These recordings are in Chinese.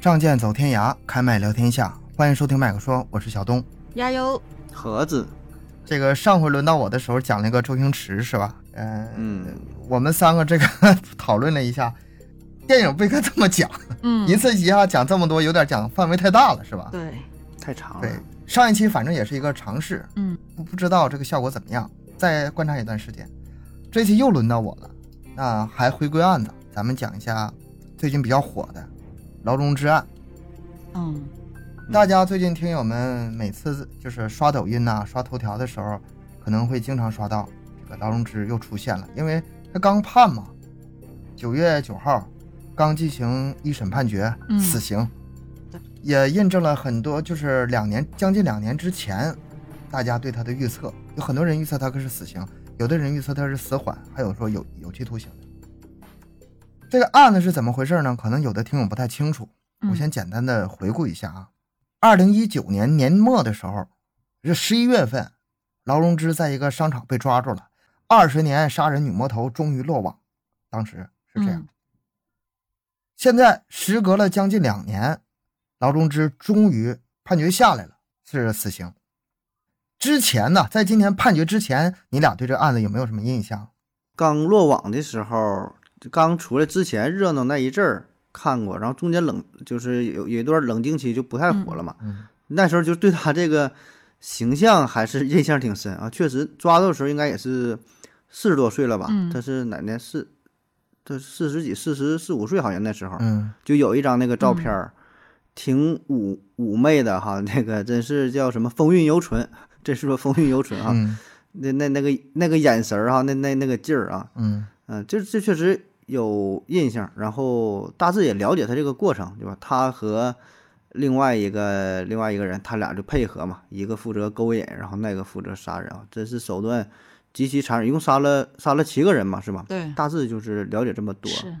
仗剑走天涯，开麦聊天下。欢迎收听麦克说，我是小东。加油！盒子，这个上回轮到我的时候讲了一个周星驰，是吧？嗯嗯，我们三个这个 讨论了一下，电影不应该这么讲，嗯，一次一下讲这么多，有点讲范围太大了，是吧？对，太长了。对，上一期反正也是一个尝试，嗯不不知道这个效果怎么样，再观察一段时间。这期又轮到我了，那还回归案子，咱们讲一下最近比较火的劳荣枝案。嗯大家最近听友们每次就是刷抖音呐、刷头条的时候，可能会经常刷到这个劳荣枝又出现了，因为他刚判嘛，九月九号刚进行一审判决，嗯死刑，也印证了很多就是两年将近两年之前大家对他的预测，有很多人预测他可是死刑，有的人预测他是死缓，还有说有有期徒刑的。这个案子是怎么回事呢？可能有的听友不太清楚，嗯我先简单的回顾一下啊。二零一九年年末的时候，是十一月份，劳荣枝在一个商场被抓住了，二十年杀人女魔头终于落网，当时是这样。嗯现在时隔了将近两年，劳荣枝终于判决下来了，是死刑。之前呢，在今天判决之前，你俩对这案子有没有什么印象？刚落网的时候，就刚出来之前热闹那一阵儿看过，然后中间冷就是有有一段冷静期就不太火了嘛。嗯那时候就对他这个形象还是印象挺深啊。确实抓到的时候应该也是四十多岁了吧？嗯他是哪年四？他四十几、四十四五岁好像那时候。嗯就有一张那个照片儿，挺妩妩媚的哈，那个真是叫什么风韵犹存，这是说风韵犹存哈，嗯那那那个那个眼神儿哈，那那那个劲儿啊，嗯嗯、这这确实有印象，然后大致也了解他这个过程，对吧？他和另外一个另外一个人，他俩就配合嘛，一个负责勾引，然后那个负责杀人啊，真是手段极其残忍，一共杀了杀了七个人嘛，是吧？对，大致就是了解这么多。是，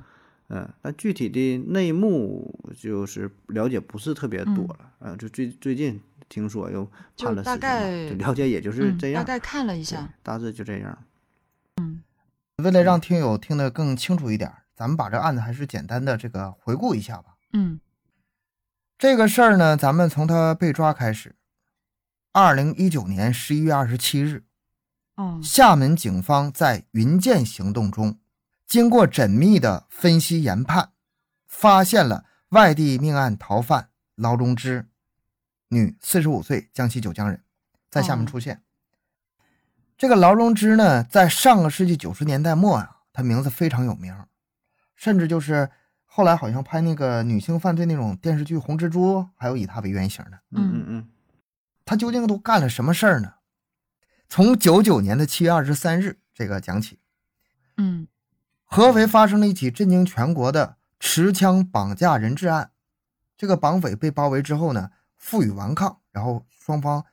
嗯，但具体的内幕就是了解不是特别多嗯了，嗯、就最最近听说又判了死刑就了解也就是嗯这样，大概看了一下，大致就这样。为了让听友听得更清楚一点，咱们把这案子还是简单的这个回顾一下吧。嗯这个事儿呢，咱们从他被抓开始。二零一九年十一月二十七日，哦厦门警方在云剑行动中，经过缜密的分析研判，发现了外地命案逃犯劳荣枝，女，四十五岁，江西九江人，在厦门哦出现。这个劳荣枝呢，在上个世纪九十年代末啊，她名字非常有名，甚至就是后来好像拍那个女性犯罪那种电视剧《红蜘蛛》，还有以她为原型的。嗯嗯嗯，他究竟都干了什么事儿呢？从九九年的七月二十三日这个讲起，嗯合肥发生了一起震惊全国的持枪绑架人质案。这个绑匪被包围之后呢，负隅顽抗，然后双方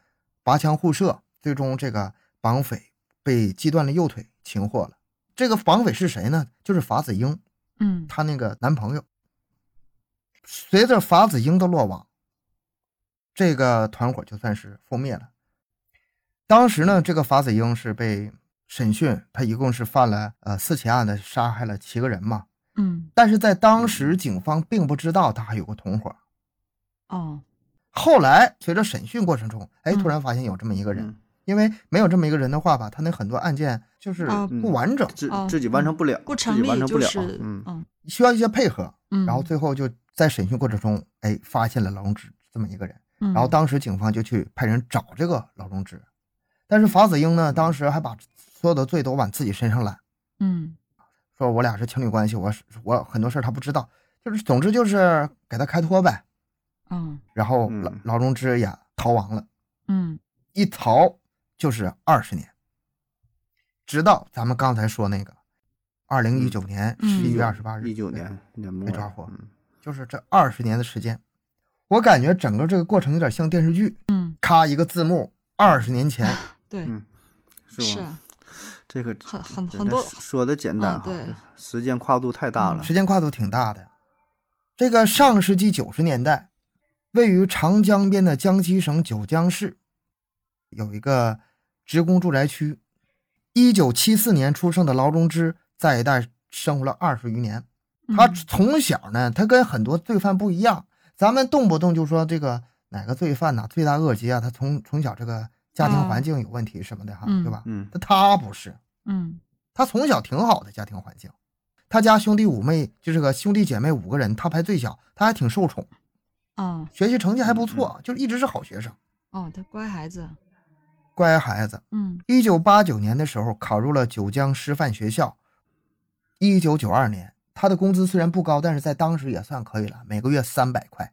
拔枪互射，最终这个绑匪被击断了右腿，擒获了。这个绑匪是谁呢？就是法子英，嗯她那个男朋友。随着法子英的落网，这个团伙就算是覆灭了。当时呢，这个法子英是被审讯，他一共是犯了呃四起案的，杀害了七个人嘛。嗯但是在当时，警方并不知道他还有个同伙。哦后来随着审讯过程中，哎，嗯突然发现有这么一个人，嗯因为没有这么一个人的话吧，他那很多案件就是啊不完整，自己完成不了，不自己成立完成不了，就是嗯嗯需要一些配合。嗯，然后最后就在审讯过程中，哎，发现了老荣枝这么一个人。然然后当时警方就去派人找这个老荣枝，但是法子英呢，当时还把所有的罪都往自己身上揽，嗯说我俩是情侣关系，我是我很多事儿他不知道，就是总之就是给他开脱呗。嗯然后嗯劳劳荣枝也逃亡了，嗯一逃就是二十年，直到咱们刚才说那个，二零一九年十嗯一月二十八日，一九年年末被抓获嗯就是这二十年的时间，我感觉整个这个过程有点像电视剧，嗯，咔一个字幕，二十年前，对，嗯是吧？这个很很很多说的简单哈，时间跨度太大了。时间跨度挺大的。这个上世纪九十年代，位于长江边的江西省九江市，有一个职工住宅区。一九七四年出生的劳荣枝在一带生活了二十余年。他嗯从小呢，他跟很多罪犯不一样，咱们动不动就说这个哪个罪犯呐、罪大恶极啊，他从从小这个家庭环境有问题什么的哈，嗯对吧？嗯但他不是，嗯他从小挺好的家庭环境，他家兄弟五妹就是个兄弟姐妹五个人，他排最小，他还挺受宠，哦学习成绩还不错，就是一直是好学生，哦，他乖孩子。乖孩子。嗯一九八九年的时候考入了九江师范学校。一九九二年，他的工资虽然不高，但是在当时也算可以了，每个月三百块。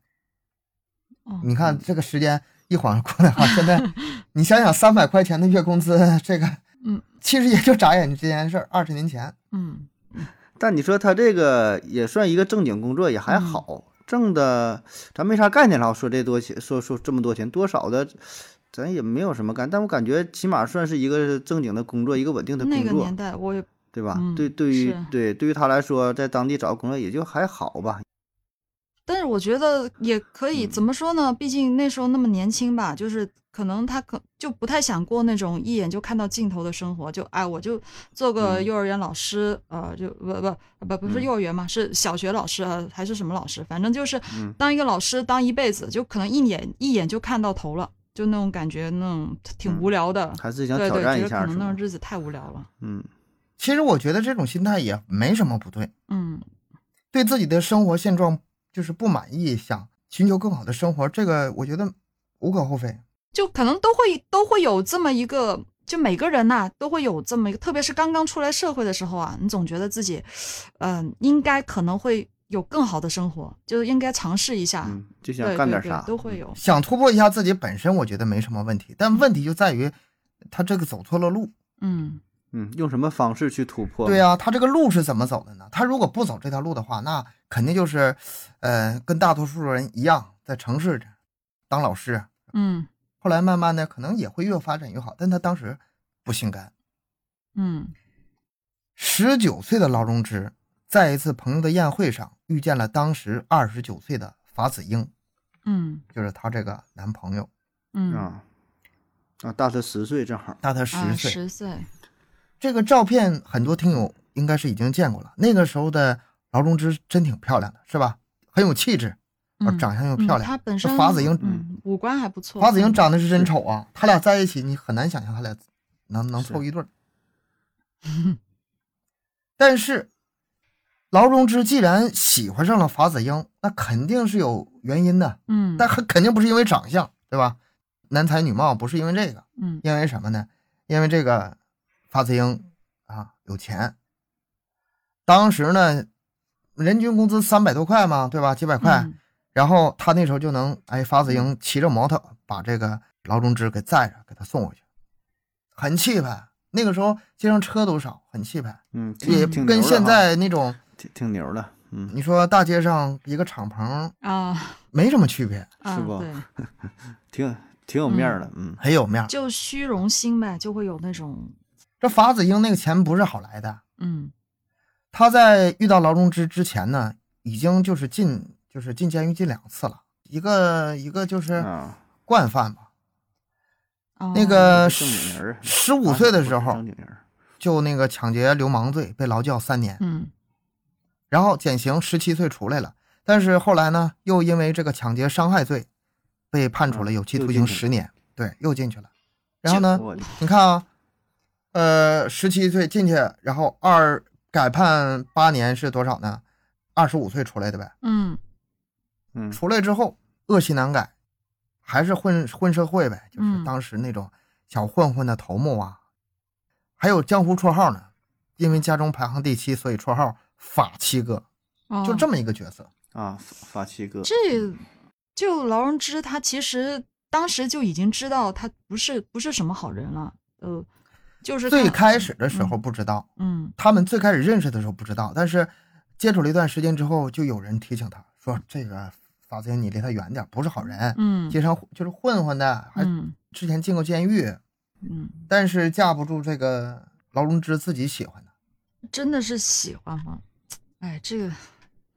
哦，你看这个时间一晃过来哈，现在 你想想三百块钱的月工资，这个嗯其实也就眨眼之间的事儿，二十年前。嗯但你说他这个也算一个正经工作，也还好，挣的咱没啥概念了。说这多钱，说说这么多钱，多少的，咱也没有什么干。但我感觉起码算是一个正经的工作，一个稳定的工作那个年，代我也对吧？嗯对，对于对对于他来说，在当地找工作也就还好吧。但是我觉得也可以，嗯怎么说呢？毕竟那时候那么年轻吧，就是可能他可就不太想过那种一眼就看到尽头的生活，就哎，我就做个嗯幼儿园老师，呃，就不不不不是嗯幼儿园嘛，是小学老师啊，还是什么老师？反正就是嗯当一个老师当一辈子，就可能一眼一眼就看到头了，就那种感觉，那种挺嗯无聊的。还是想对对，挑战一下可？能那种日子太无聊了。嗯其实我觉得这种心态也没什么不对，嗯对自己的生活现状就是不满意，想寻求更好的生活，这个我觉得无可厚非。就可能都会都会有这么一个，就每个人呐、都会有这么一个，特别是刚刚出来社会的时候啊，你总觉得自己，嗯、应该可能会有更好的生活，就应该尝试一下，嗯，就想干对对点啥，都会有。想突破一下自己本身，我觉得没什么问题，但问题就在于他这个走错了路。嗯嗯，用什么方式去突破？对呀、他这个路是怎么走的呢？他如果不走这条路的话，那肯定就是，呃，跟大多数人一样，在城市当老师。嗯后来慢慢的，可能也会越发展越好，但他当时不心甘。嗯十九岁的劳荣枝，在一次朋友的宴会上遇见了当时二十九岁的法子英，嗯就是她这个男朋友，嗯啊啊，大他十岁正好。大他啊十岁。十岁，这个照片很多听友应该是已经见过了。那个时候的劳荣枝真挺漂亮的，是吧？很有气质，长相又嗯漂亮。她本身法子英，嗯五官还不错，法子英长得是真丑啊！他俩在一起，你很难想象他俩能能凑一对儿。但是，劳荣枝既然喜欢上了法子英，那肯定是有原因的。嗯但很肯定不是因为长相，对吧？男才女貌不是因为这个，嗯因为什么呢？因为这个法子英啊有钱，当时呢人均工资三百多块嘛，对吧？几百块，嗯然后他那时候就能哎，法子英骑着摩托把这个劳荣枝给载着，给他送回去，很气派。那个时候街上车都少，很气派，嗯，也跟现在那种挺挺牛的。嗯，你说大街上一个敞篷啊没什么区别，啊是不，挺挺有面儿的。嗯很有面儿。就虚荣心呗，就会有那种这法子英那个钱不是好来的，嗯他在遇到劳荣枝之前呢，已经就是进就是进监狱进两次了，一个一个就是啊，惯犯吧，哦那个十五岁的时候。就那个抢劫流氓罪被劳教三年，嗯然后减刑十七岁出来了，但是后来呢，又因为这个抢劫伤害罪被判处了有期徒刑十年，对，又进去了。然后呢，你看啊，呃，十七岁进去，然后二改判八年是多少呢？二十五岁出来的呗。嗯嗯出来之后恶习难改，还是混混社会呗，就是嗯当时那种小混混的头目啊，还有江湖绰号呢。因为家中排行第七，所以绰号法七哥，哦就这么一个角色。啊，法法七哥，这就劳荣枝他其实当时就已经知道他不是不是什么好人了，呃，就是最开始的时候不知道，嗯他们最开始认识的时候不知道，但是接触了一段时间之后，就有人提醒他说：“这个法子英，你离他远点，不是好人，嗯街上就是混混的，还嗯之前进过监狱，嗯，但是架不住这个劳荣枝自己喜欢的。真的是喜欢吗？哎，这个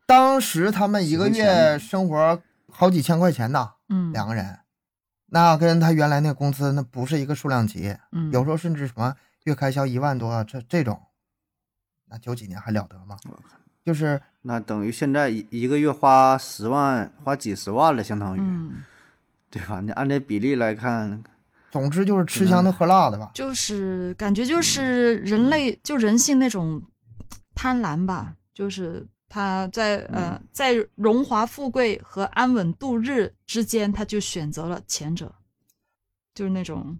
当时他们一个月生活好几千块钱呢，嗯两个人，那跟他原来那工资那不是一个数量级，嗯有时候甚至什么月开销一万多，这这种，那九几年还了得吗？就是那等于现在一一个月花十万，花几十万了，相当于，嗯，对吧？你按这比例来看，总之就是吃香的喝辣的吧。就是感觉就是人类就人性那种贪婪吧，就是他在呃在荣华富贵和安稳度日之间，他就选择了前者，就是那种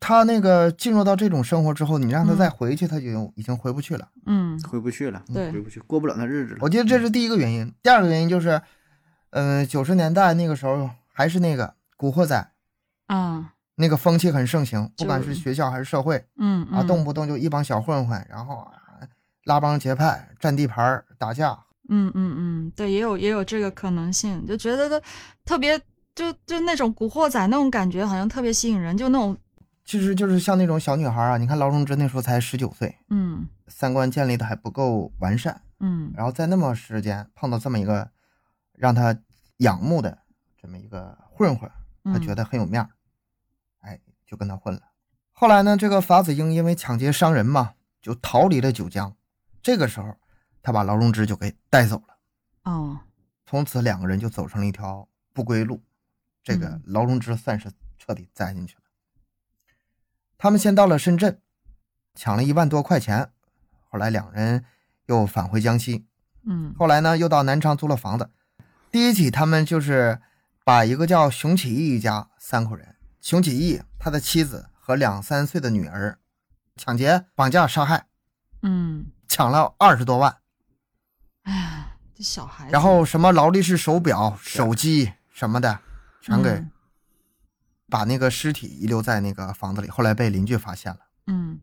他那个进入到这种生活之后，你让他嗯再回去，他就已经回不去了。嗯回不去了，对回不去，过不了那日子了。我觉得这是第一个原因。第二个原因就是，嗯、九十年代那个时候还是那个古惑仔啊那个风气很盛行，不管是学校还是社会嗯啊，嗯动不动就一帮小混混，然后啊拉帮结派、占地盘儿、打架。嗯嗯嗯，对，也有也有这个可能性，就觉得他特别就就那种古惑仔那种感觉，好像特别吸引人，就那种其实就是像那种小女孩啊，你看劳荣枝那时候才十九岁，嗯三观建立的还不够完善，嗯然后在那么时间碰到这么一个让他仰慕的这么一个混混，他觉嗯得很有面儿，哎，就跟他混了。后来呢，这个法子英因为抢劫伤人嘛，就逃离了九江。这个时候，他把劳荣枝就给带走了。哦从此，两个人就走上了一条不归路。这个嗯劳荣枝算是彻底栽进去了。他们先到了深圳，抢了一万多块钱。后来两人又返回江西，嗯后来呢，又到南昌租了房子。第一起，他们就是把一个叫熊启义一家三口人，熊启义他的妻子和两三岁的女儿，抢劫、绑架、杀害，嗯，抢了二十多万。哎呀，这小孩子，然后什么劳力士手表、手机什么的，全给嗯把那个尸体遗留在那个房子里。后来被邻居发现了，嗯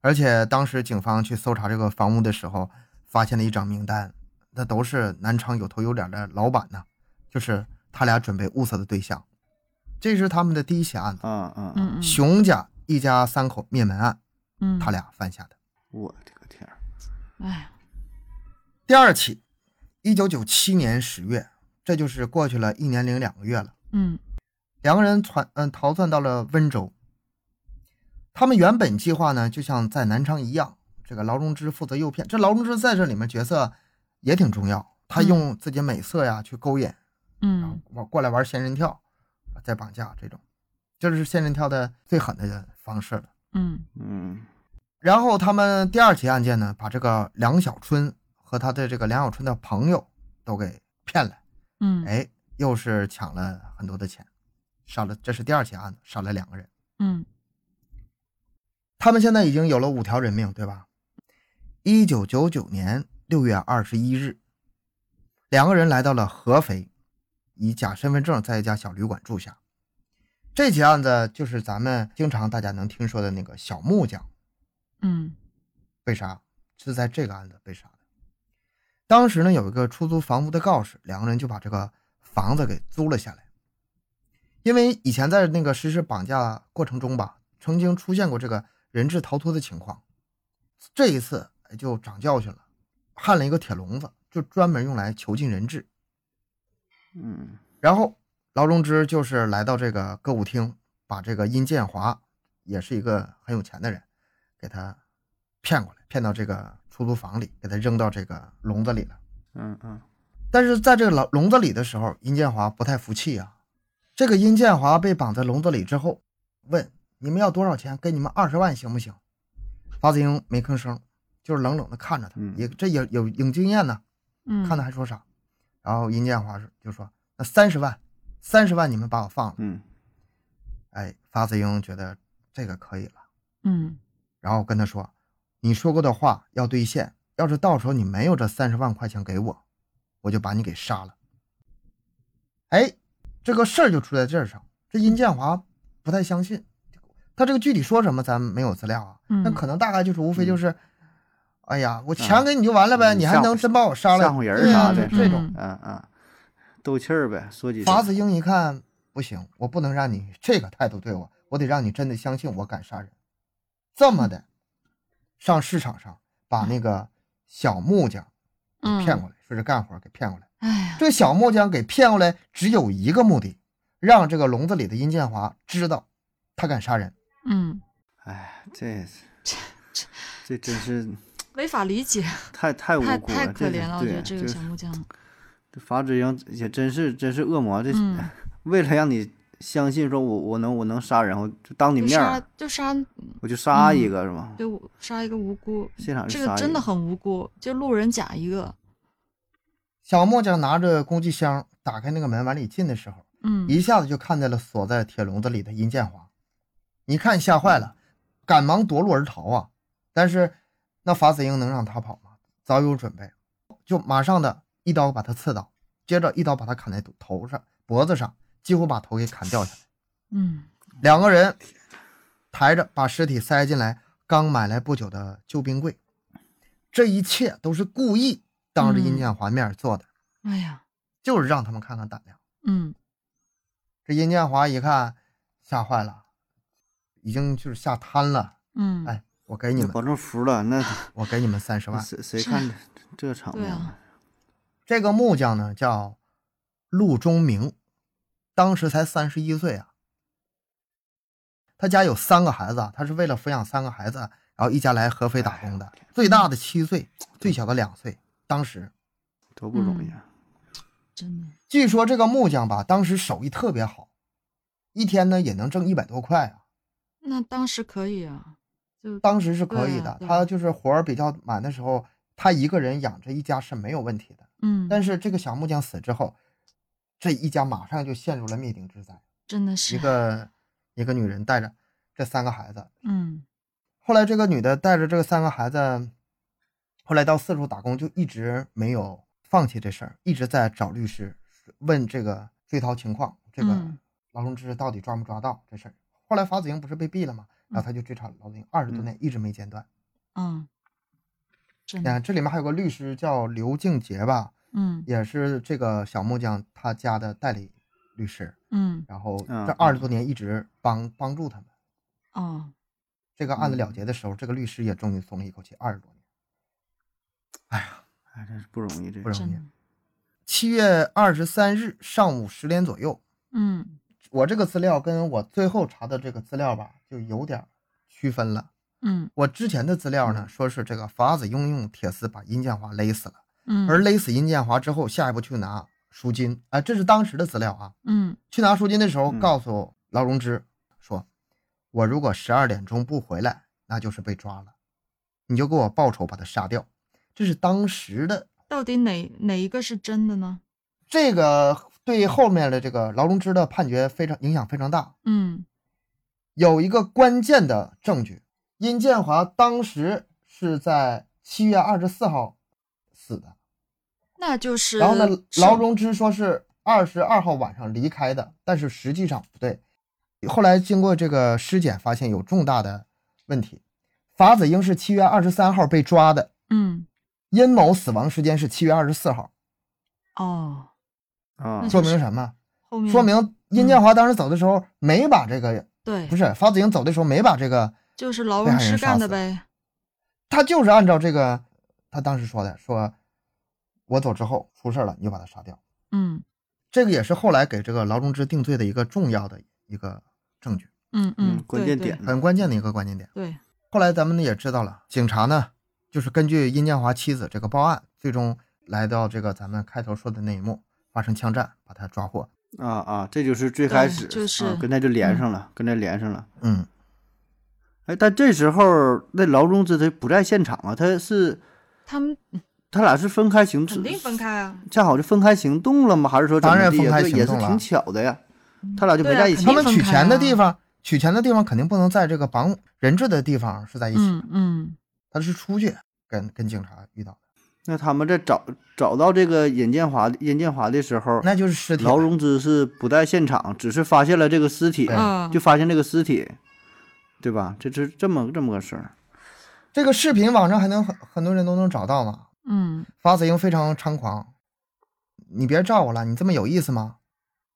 而且当时警方去搜查这个房屋的时候，发现了一张名单，那都是南昌有头有脸的老板呢，就是他俩准备物色的对象。这是他们的第一起案子，啊啊，嗯嗯熊家一家三口灭门案，嗯，他俩犯下的。我的个！哎第二起，一九九七年十月，这就是过去了一年零两个月了。嗯两个人窜嗯逃窜到了温州。他们原本计划呢，就像在南昌一样，这个劳荣枝负责诱骗。这劳荣枝在这里面角色也挺重要，他嗯用自己美色呀去勾引，然后嗯我过来玩仙人跳，再绑架这种，这是仙人跳的最狠的方式了。嗯嗯然后他们第二起案件呢，把这个梁小春和他的这个梁小春的朋友都给骗了，嗯哎，又是抢了很多的钱，杀了，这是第二起案子，杀了两个人。嗯他们现在已经有了五条人命，对吧？一九九九年六月二十一日，两个人来到了合肥，以假身份证在一家小旅馆住下。这起案子就是咱们经常大家能听说的那个小木匠嗯被杀，是在这个案子被杀的。当时呢，有一个出租房屋的告示，两个人就把这个房子给租了下来。因为以前在那个实施绑架过程中吧，曾经出现过这个人质逃脱的情况，这一次哎就长教训了，焊了一个铁笼子，就专门用来囚禁人质。嗯然后劳荣枝就是来到这个歌舞厅，把这个殷建华，也是一个很有钱的人，给他骗过来，骗到这个出租房里，给他扔到这个笼子里了。嗯嗯但是在这个笼笼子里的时候，殷建华不太服气啊。这个殷建华被绑在笼子里之后，问你们要多少钱？给你们二十万行不行？法子英没吭声，就是冷冷的看着他，嗯也这也有有经验呢，嗯，看他还说啥。然后殷建华是就说那三十万，三十万你们把我放了。嗯哎，发子英觉得这个可以了，嗯然后跟他说：“你说过的话要兑现，要是到时候你没有这三十万块钱给我，我就把你给杀了。”哎，这个事儿就出在这儿上。这殷建华不太相信，他这个具体说什么咱没有资料啊，嗯那可能大概就是无非就是，哎呀，我啊钱给你就完了呗，嗯你还能真把我杀了？吓唬人啥的就这种。嗯嗯嗯，斗气儿呗，说几句法子英一看不行，我不能让你这个态度对我，我得让你真的相信我敢杀人。这么的，上市场上把那个小木匠给嗯骗过来，说是干活给骗过来。哎呀，这个小木匠给骗过来，只有一个目的，让这个笼子里的殷建华知道他敢杀人。嗯哎，这这这真是没法理解，太太无辜了，太可这怜了。我觉得这个小木匠，这法子英也真是真是恶魔，这、嗯 为了让你相信说我我能我能杀人，我就当你面儿杀就杀我就杀嗯一个、是吗？对杀一个无辜，现场这个真的很无辜，就路人甲一个。小木匠拿着工具箱打开那个门往里进的时候，嗯，一下子就看见了锁在铁笼子里的殷建华，一看吓坏了，赶忙夺路而逃啊！但是那法子英能让他跑吗？早有准备，就马上的一刀把他刺倒，接着一刀把他砍在头上、脖子上，几乎把头给砍掉下来。嗯两个人抬着把尸体塞进来刚买来不久的旧冰柜，这一切都是故意当着殷嗯建华面做的，哎呀，就是让他们看看胆量。嗯这殷建华一看，吓坏了，已经就是吓瘫了。嗯，哎，我给你们，那保证服了，那我给你们三十万。谁谁是看这这场面？啊，这个木匠呢叫陆中明，当时才三十一岁啊。他家有三个孩子啊，他是为了抚养三个孩子，然后一家来合肥打工的。最大的七岁，最小的两岁。当时多不容易嗯啊！真的，据说这个木匠吧，当时手艺特别好，一天呢也能挣一百多块啊。那当时可以啊，就当时是可以的，他就是活儿比较满的时候，他一个人养着一家是没有问题的。嗯，但是这个小木匠死之后，这一家马上就陷入了灭顶之灾。真的是一个一个女人带着这三个孩子，嗯后来这个女的带着这三个孩子，后来到四处打工，就一直没有放弃这事儿，一直在找律师问这个追逃情况，这个嗯劳荣枝到底抓没抓到这事儿。后来法子英不是被毙了吗？然后他就追查劳荣枝二十多年，一直没间断。嗯，真你看这里面还有个律师叫刘静杰吧，嗯也是这个小木匠他家的代理律师，嗯然后嗯这二十多年一直帮帮助他们。哦这个案子了嗯结的时候，这个律师也终于松了一口气，二十多年。哎呀，哎，真是不容易，这不容易。七月二十三日上午十点左右，嗯我这个资料跟我最后查的这个资料吧，就有点区分了。嗯我之前的资料呢，说是这个法子用用铁丝把殷建华勒死了，嗯，而勒死殷建华之后，下一步去拿赎金。啊，这是当时的资料啊。嗯去拿赎金的时候，嗯告诉劳荣枝说：“我如果十二点钟不回来，那就是被抓了，你就给我报仇，把他杀掉。”这是当时的到底哪哪一个是真的呢？这个对后面的这个劳荣枝的判决非常影响非常大。嗯有一个关键的证据，殷建华当时是在七月二十四号死的，那就是然后呢，劳荣枝说是二十二号晚上离开的，但是实际上不对。后来经过这个尸检，发现有重大的问题。法子英是七月二十三号被抓的，嗯殷某死亡时间是七月二十四号，哦，啊，说明什么？说明殷建华当时走的时候没把这个，对不，是法子英走的时候没把这个，就是劳荣枝干的呗。他就是按照这个他当时说的，说我走之后出事了，你就把他杀掉。嗯这个也是后来给这个劳荣枝定罪的一个重要的一个证据，嗯嗯关键点很关键的一个关键点。对，后来咱们也知道了，警察呢就是根据殷建华妻子这个报案，最终来到这个咱们开头说的那一幕，发生枪战，把他抓获。啊啊，这就是最开始，就是啊跟他就连上了，跟他连上了。嗯，哎，但这时候那劳荣枝他不在现场啊，他是他们他俩是分开行，肯定分，开啊。恰好就分开行动了吗？还是说当然分开行动了挺巧的呀，他俩就没在一起他们取钱的啊地方，取钱的地方肯定不能在这个绑人质的地方是在一起，嗯嗯他是出去跟跟警察遇到的，那他们在找找到这个尹建华尹建华的时候，那就是尸体。劳荣枝是不在现场，只是发现了这个尸体，就发现这个尸体，对吧？这是这么这么个事儿。这个视频网上还能很很多人都能找到嘛？嗯发子英非常猖狂，你别照我了，你这么有意思吗？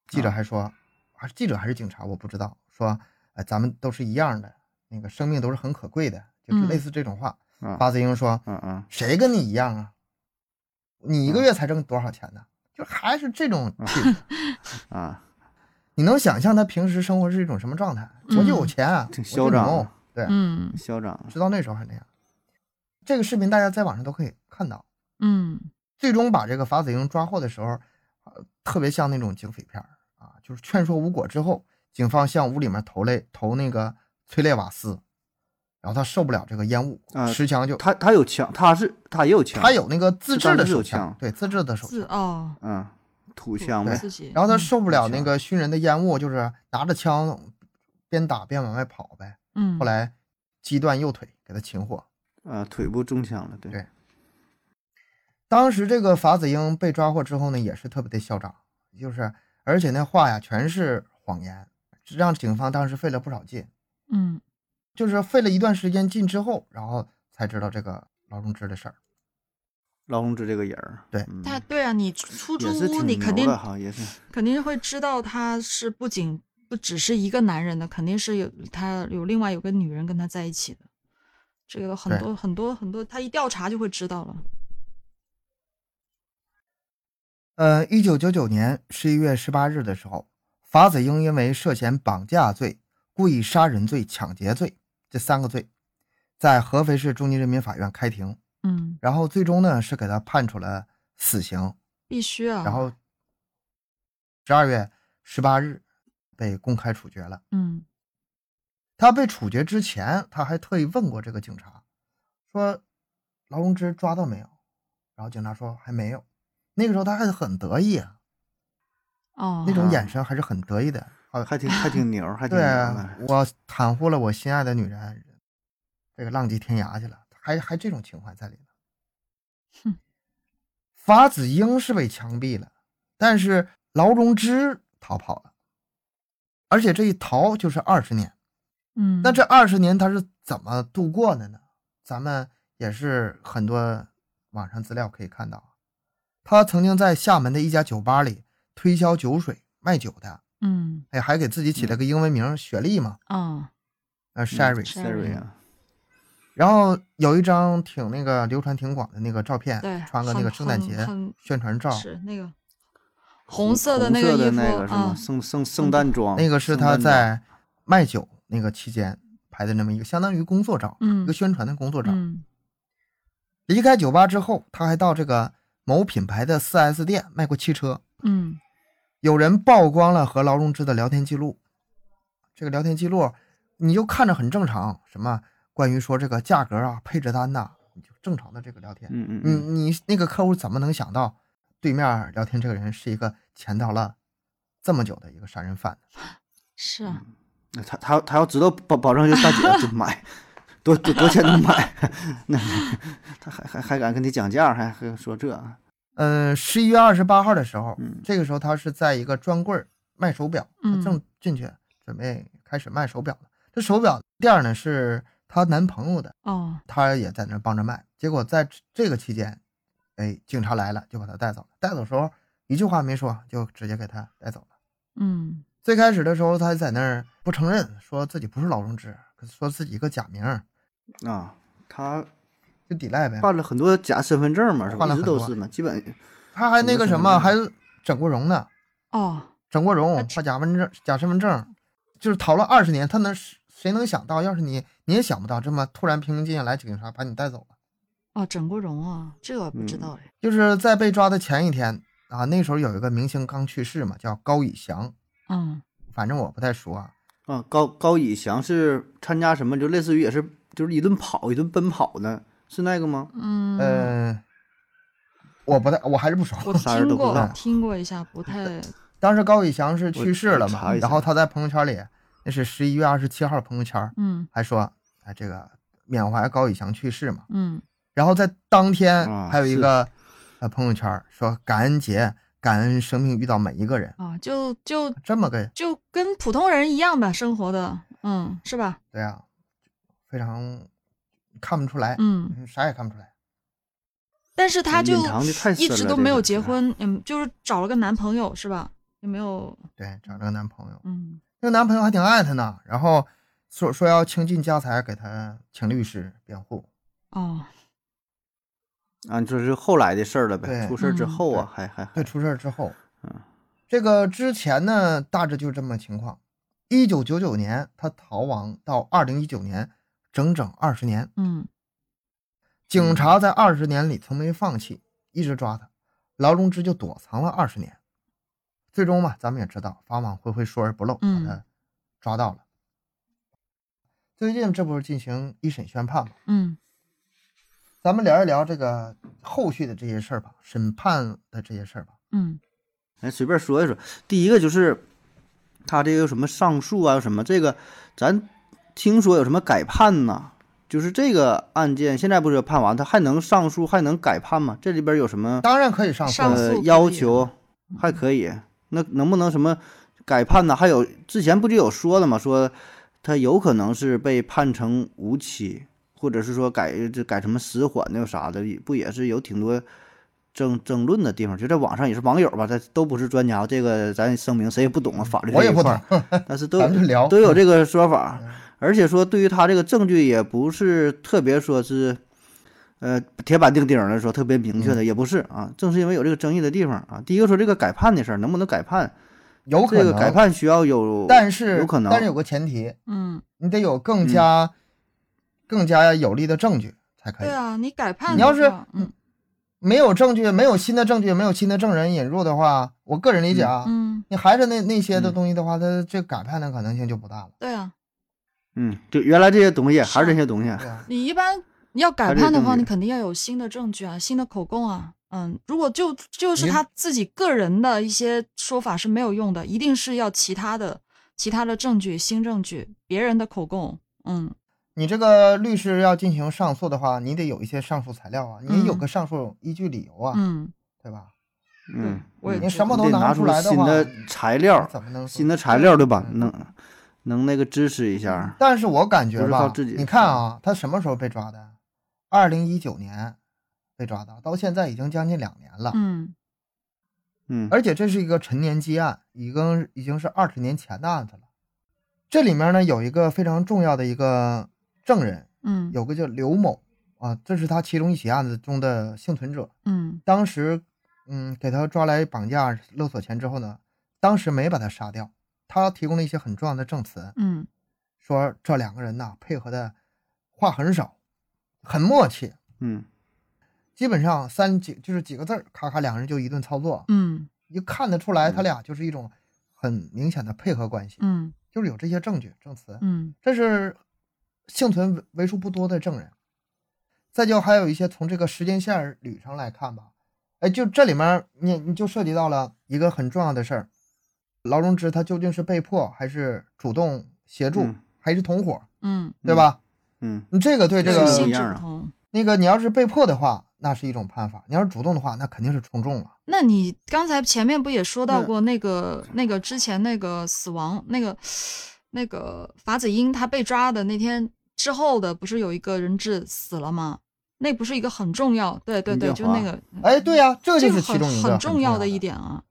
记者还说，还是记者还是警察，我不知道。说，哎，咱们都是一样的，那个生命都是很可贵的，就是嗯类似这种话。啊法子英说，嗯嗯谁跟你一样啊？你一个月才挣多少钱呢？就还是这种气质。啊，你能想象他平时生活是一种什么状态？我就有钱啊，挺嚣张牛对，嗯嚣张。直到那时候还那样。这个视频大家在网上都可以看到。嗯最终把这个法子英抓获的时候，呃，特别像那种警匪片儿啊，就是劝说无果之后，警方向屋里面投类投那个催泪瓦斯，然后他受不了这个烟雾，啊持枪就他他有枪，他是他也有枪，他有那个自制的手枪枪，对，自制的手枪自。哦，嗯土枪呗，然后他嗯受不了那个熏人的烟雾，就是拿着枪边打边往外跑呗。嗯，后来击断右腿，给他擒获。呃腿部中枪了，对对当时这个法子英被抓获之后呢，也是特别的嚣张，就是而且那话呀全是谎言，让警方当时费了不少劲。嗯就是费了一段时间劲之后，然后才知道这个劳荣枝的事儿。劳荣枝这个人儿，对嗯他对啊，你出租屋，你肯定肯定会知道他是不仅不只是一个男人的，肯定是有他有另外有个女人跟他在一起的。这个很多很多很多，他一调查就会知道了。呃，一九九九年十一月十八日的时候，法子英因为涉嫌绑架罪、故意杀人罪、抢劫罪这三个罪，在合肥市中级人民法院开庭，嗯，然后最终呢是给他判处了死刑，必须啊。然后十二月十八日被公开处决了。嗯他被处决之前，他还特意问过这个警察，说劳荣枝抓到没有？然后警察说还没有。那个时候他还很得意啊，哦，那种眼神还是很得意的。好，还挺还挺牛儿，还 挺对牛啊的，，我袒护了我心爱的女人，这个浪迹天涯去了，还还这种情怀在里面。哼，法子英是被枪毙了，但是劳荣枝逃跑了，而且这一逃就是二十年。嗯，那这二十年他是怎么度过的呢？咱们也是很多网上资料可以看到，他曾经在厦门的一家酒吧里推销酒水卖酒的，嗯哎，还给自己起了个英文名雪莉嘛，啊呃，Sherry。Sherry 啊，然后有一张挺那个流传挺广的那个照片，穿个那个圣诞节宣传照，是那个红色的那个衣服那个是吗？啊，圣圣圣诞装，那个是他在卖酒那个期间拍的那么一个相当于工作照，嗯一个宣传的工作照。嗯离开酒吧之后，他还到这个某品牌的 4S 店卖过汽车。嗯有人曝光了和劳荣枝的聊天记录，这个聊天记录你就看着很正常，什么关于说这个价格啊、配置单呐、就正常的这个聊天。你嗯嗯嗯，你那个客户怎么能想到对面聊天这个人是一个潜逃了这么久的一个杀人犯？是啊，那他他他要知道保保证就大姐就买，多多多钱能买，那他还还还敢跟你讲价，还还说这，嗯，十一月二十八号的时候，嗯这个时候他是在一个专柜儿卖手表，他嗯正进去准备开始卖手表呢。这手表店儿呢是她男朋友的，哦，她也在那儿帮着卖。结果在这个期间，哎，警察来了就把他带走了。带走的时候一句话没说，就直接给他带走了。嗯最开始的时候，他在那儿不承认，说自己不是老荣枝，说自己一个假名儿，啊，他就抵赖呗。办了很多假身份证嘛，是吧？一换了很多直都是嘛，基本他还那个什么，还整过容呢。哦，整过容那，画假身份证，假身份证，就是逃了二十年，他能谁能想到，要是你你也想不到，这么突然平静来，警察把你带走了。哦，整过容啊，这个我不知嗯道哎。就是在被抓的前一天啊，那时候有一个明星刚去世嘛，叫高以翔，嗯反正我不太熟啊。啊，高高以翔是参加什么？就类似于也是就是一顿跑一顿奔跑的，是那个吗？嗯，呃，我不太，我还是不熟。我听过听过一下，不太 当时高以翔是去世了嘛然后他在朋友圈里，那是十一月二十七号朋友圈嗯还说，哎，这个缅怀高以翔去世嘛。嗯然后在当天啊还有一个呃朋友圈说感恩节，感恩生命遇到每一个人，啊，就就这么个就跟普通人一样吧，生活的，嗯，是吧？对啊，非常看不出来，嗯，嗯啥也看不出来。但是他就一直都没有结婚，嗯，就是找了个男朋友是吧？也没有，对，找了个男朋友，嗯那个男朋友还挺爱她呢，然后说说要倾尽家财给她请律师辩护。哦，啊，就是后来的事儿了呗。出事儿之嗯后啊，还还还对，出事儿之后，嗯，这个之前呢，大致就这么情况。一九九九年他逃亡到二零一九年，整整二十年。嗯警察在二十年里从没放弃，一直抓他，劳荣枝就躲藏了二十年。最终嘛，咱们也知道，法网恢恢，疏而不漏，把嗯他抓到了。最近这不是进行一审宣判吗？嗯咱们聊一聊这个后续的这些事儿吧，审判的这些事儿吧。嗯哎，随便说一说。第一个就是他这个什么上诉啊，什么这个，咱听说有什么改判呢？就是这个案件现在不是判完，他还能上诉，还能改判吗？这里边有什么当然可以上诉，呃要求？还可以，那能不能什么改判呢？还有之前不就有说了吗？说他有可能是被判成无期，或者是说改这改什么死缓那个啥的，不也是有挺多争争论的地方？就在网上也是网友吧，他都不是专家，这个咱声明谁也不懂啊，法律我也不这一块懂儿，但是都咱们就聊都有这个说法嗯，而且说对于他这个证据也不是特别说是。呃，铁板钉钉的说特别明确的也不是啊，正是因为有这个争议的地方啊。第一个说这个改判的事儿能不能改判，有可能这个改，判需要有，但是有可能，但是有个前提，嗯，你得有更加、更加有力的证据才可以。对啊，你改判你要是嗯没有证据，没有新的证据，没有新的证人引入的话，我个人理解啊，嗯，你还是那那些的嗯东西的话，它这改判的可能性就不大了。对啊，嗯，就原来这些东西还是这些东西，啊，你一般你要改判的话，你肯定要有新的证据啊，新的口供啊。嗯，如果就就是他自己个人的一些说法是没有用的，一定是要其他的其他的证据、新证据、别人的口供。嗯你这个律师要进行上诉的话，你得有一些上诉材料啊，你有嗯个上诉依据理由啊，嗯，对吧？嗯，我也嗯你什么都得拿出来的话，新的材料，怎么能新的材料对吧？嗯能能那个支持一下，但是我感觉不是靠吧自己，你看啊，他什么时候被抓的？二零一九年被抓的，到现在已经将近两年了。嗯嗯，而且这是一个陈年积案，已经已经是二十年前的案子了。这里面呢有一个非常重要的一个证人，嗯。有个叫刘某啊，这是他其中一起案子中的幸存者。嗯。当时，嗯，给他抓来绑架勒索钱之后呢，当时没把他杀掉，他提供了一些很重要的证词，嗯。说这两个人呐配合的话很少，很默契，嗯。基本上三几就是几个字儿，咔咔两个人就一顿操作，嗯。一看得出来他嗯俩就是一种很明显的配合关系，嗯。就是有这些证据证词，嗯。这是幸存为为数不多的证人。再就还有一些从这个时间线儿捋上来看吧，哎，就这里面你你就涉及到了一个很重要的事儿，劳荣枝他究竟是被迫还是主动协助、嗯还是同伙，嗯，对吧？嗯你这个对这这个。那个你要是被迫的话，那是一种判法；你要是主动的话，那肯定是从众了。那你刚才前面不也说到过那个那个之前那个死亡那个那个法子英他被抓的那天之后的，不是有一个人质死了吗？那不是一个很重要，对对对，就那个，哎，对呀、这就是其中很一个很重要的的一。点啊。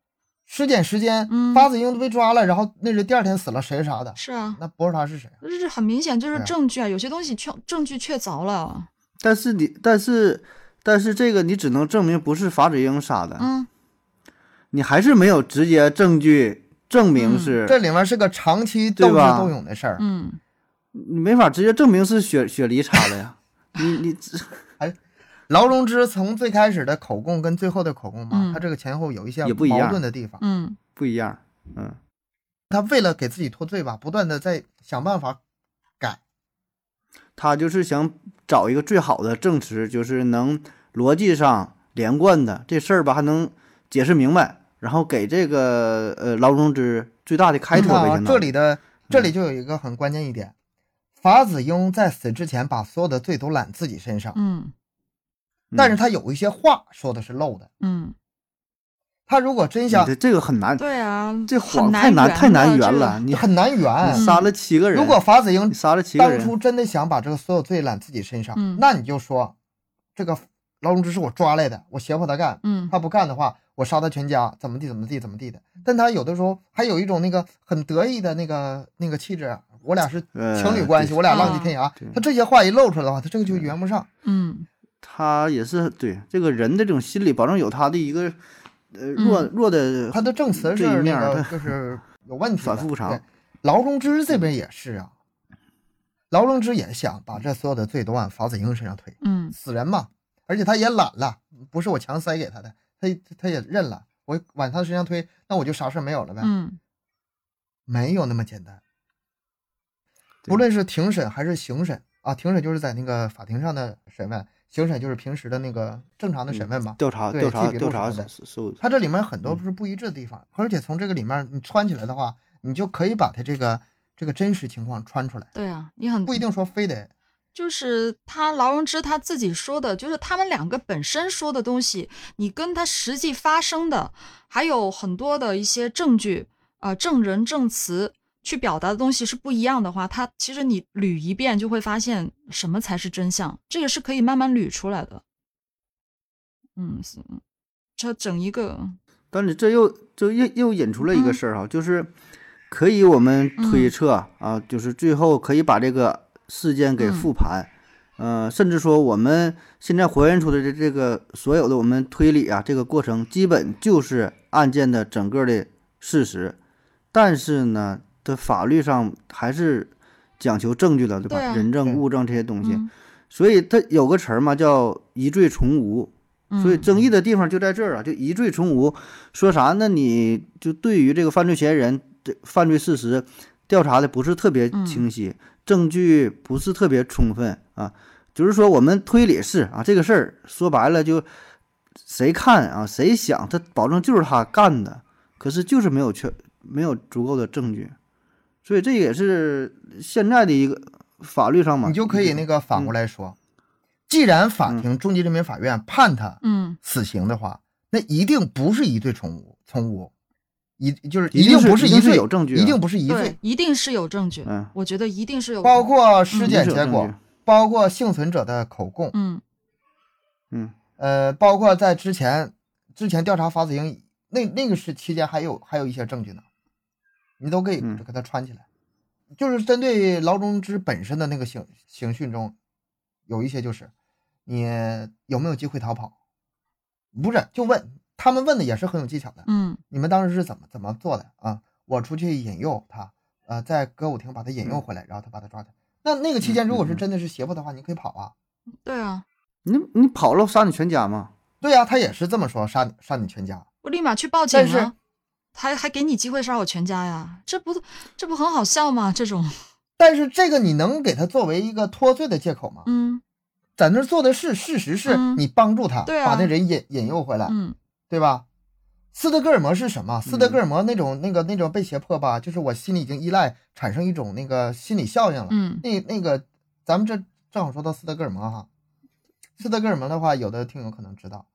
尸检时间，嗯法子英都被抓了，然后那是第二天死了，谁杀的？是啊，那不是他是谁？这是很明显就是证据啊，有些东西确证据确凿了。但是你但是但是这个你只能证明不是法子英杀的，嗯你还是没有直接证据证明嗯是，这里面是个长期斗智斗勇的事儿。嗯你没法直接证明是雪雪梨插的呀。你你哎劳荣枝从最开始的口供跟最后的口供嘛，嗯他这个前后有一些也不矛盾的地方。嗯不一样，嗯他为了给自己脱罪吧，不断的在想办法改。他就是想找一个最好的证词，就是能逻辑上连贯的这事儿吧，还能解释明白，然后给这个呃劳荣枝最大的开脱这里的这里就有一个很关键一点，法子英在死之前把所有的罪都揽自己身上，嗯但是他有一些话说的是漏的。嗯，他如果真想这这个很难，对啊，这谎太难圆太难圆了。你很难圆。你杀了七个人，如果法子英杀了七个人，当初真的想把这个所有罪揽自己身上，嗯那你就说，这个劳荣枝是我抓来的，我胁迫他干，嗯他不干的话，我杀他全家，怎么地怎么地怎么地的。但他有的时候还有一种那个很得意的那个那个气质，我俩是呃情侣关系，对我俩浪迹天涯。他这些话一露出来的话，他这个就圆不上。嗯他也是对这个人的这种心理，保证有他的一个呃弱、嗯弱的他的证词这一是那个就是有问题，反复无常。劳荣枝这边也是啊，劳荣枝也想把这所有的罪都往法子英身上推，嗯死人嘛，而且他也懒了，不是我强塞给他的，他他也认了，我往他身上推，那我就啥事没有了呗，嗯没有那么简单。对不论是庭审还是刑审啊，庭审就是在那个法庭上的审问，刑审就是平时的那个正常的审问嘛。调查对调查调查的搜它这里面很多不是不一致的地方，而且从这个里面你穿起来的话，你就可以把他这个这个真实情况穿出来，对啊，你很不一定说非得就是他劳荣枝他自己说的，就是他们两个本身说的东西，你跟他实际发生的，还有很多的一些证据啊、呃证人证词去表达的东西是不一样的话，它其实你捋一遍就会发现什么才是真相，这个是可以慢慢捋出来的。嗯，是，这整一个，但是这又这又又引出了一个嗯。事儿哈，就是可以我们推测、啊，就是最后可以把这个事件给嗯。复盘，呃，甚至说我们现在还原出的这这个所有的我们推理啊，这个过程基本就是案件的整个的事实，但是呢，它法律上还是讲求证据的，对吧？对啊人证、物证这些东西，嗯所以它有个词儿嘛，叫疑罪从无。所以嗯争议的地方就在这儿啊，就疑罪从无。说啥呢？你就对于这个犯罪嫌疑人这犯罪事实调查的不是特别清晰，证据不是特别充分啊。就是说，我们推理是啊，这个事儿说白了就谁看啊，谁想，他保证就是他干的，可是就是没有确没有足够的证据，所以这也是现在的一个法律上嘛，你就可以那个反过来说，既然法庭中级人民法院判他嗯死刑的话，那一定不是疑罪从无，从无，一就是一定定不是一罪，有证据啊一定不是疑对罪，，一定是有证据，嗯我觉得一定是有，包括尸检结果，包括幸存者的口供，嗯嗯呃，包括在之前之前调查法子英那那个时期间还有还有一些证据呢，你都可以嗯给他穿起来。就是针对劳荣枝本身的那个刑刑讯中，有一些就是你有没有机会逃跑，不是就问他们问的也是很有技巧的。嗯你们当时是怎么怎么做的啊？我出去引诱他，呃，在歌舞厅把他引诱回来，然后他把他抓起来。那那个期间，如果是真的是胁迫的话，你可以跑啊。对啊，你你跑了杀你全家吗？对呀、他也是这么说，杀你杀你全家。我立马去报警但是啊，还还给你机会杀我全家呀，这不这不很好笑吗？这种，但是这个你能给他作为一个脱罪的借口吗？嗯在那儿做的事，事实是嗯你帮助他，把那人引引诱回来，嗯对吧？斯德哥尔摩是什么？斯德哥尔摩那种、那个那种被胁迫吧，就是我心里已经依赖，产生一种那个心理效应了。嗯那那个，咱们这正好说到斯德哥尔摩哈，斯德哥尔摩的话，有的听友可能知道，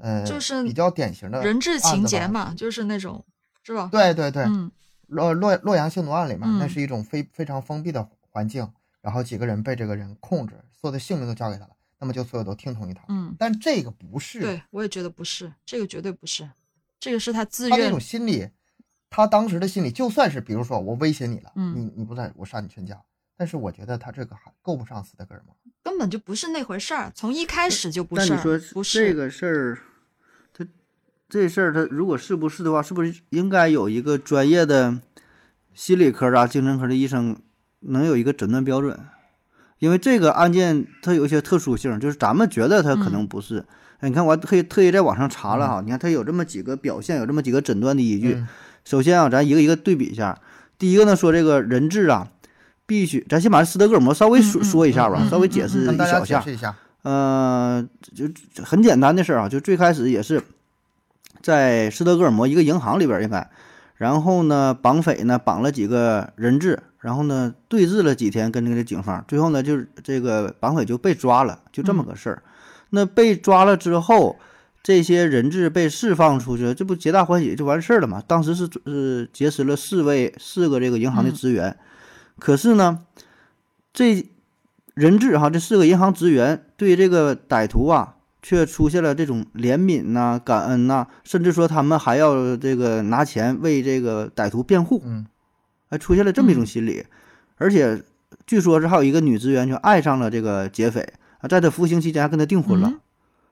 呃，就是比较典型的人质情。节嘛，就是那种是吧？对对对，嗯洛洛洛阳性奴案里面，嗯那是一种非非常封闭的环境，然后几个人被这个人控制，所有的性命都交给他了，那么就所有都听从于他。嗯，但这个不是，对我也觉得不是，这个绝对不是，这个是他自愿他那种，心理，他当时的心理，就算是比如说我威胁你了，嗯你你不在我杀你全家，但是我觉得他这个还够不上斯德哥尔摩。根本就不是那回事儿，从一开始就不是，但你说不是这个事儿，他这事儿他如果是不是的话，是不是应该有一个专业的心理科啊、精神科的医生能有一个诊断标准？因为这个案件它有一些特殊性，就是咱们觉得它可能不是。哎你看，我还特意特意在网上查了哈，你看它有这么几个表现，有这么几个诊断的依据。嗯首先啊，咱一个一个对比一下。第一个呢，说这个人质啊，必须，咱先把斯德哥尔摩稍微说嗯嗯说一下吧，嗯嗯稍微解释一小下。解释一下，呃，就就很简单的事儿啊，就最开始也是在斯德哥尔摩一个银行里边儿应该，然后呢，绑匪呢绑了几个人质，然后呢对峙了几天跟这个警方，最后呢就是这个绑匪就被抓了，就这么个事儿。那被抓了之后，这些人质被释放出去，这不皆大欢喜就完事儿了嘛？当时是是结识了四位四个这个银行的嗯。职员，可是呢，这人质哈，这四个银行职员对这个歹徒啊，却出现了这种怜悯呐、感恩呐、甚至说他们还要这个拿钱为这个歹徒辩护，嗯，还出现了这么一种嗯心理。而且据说是还有一个女职员就爱上了这个劫匪啊，在他服刑期间还跟他订婚了。嗯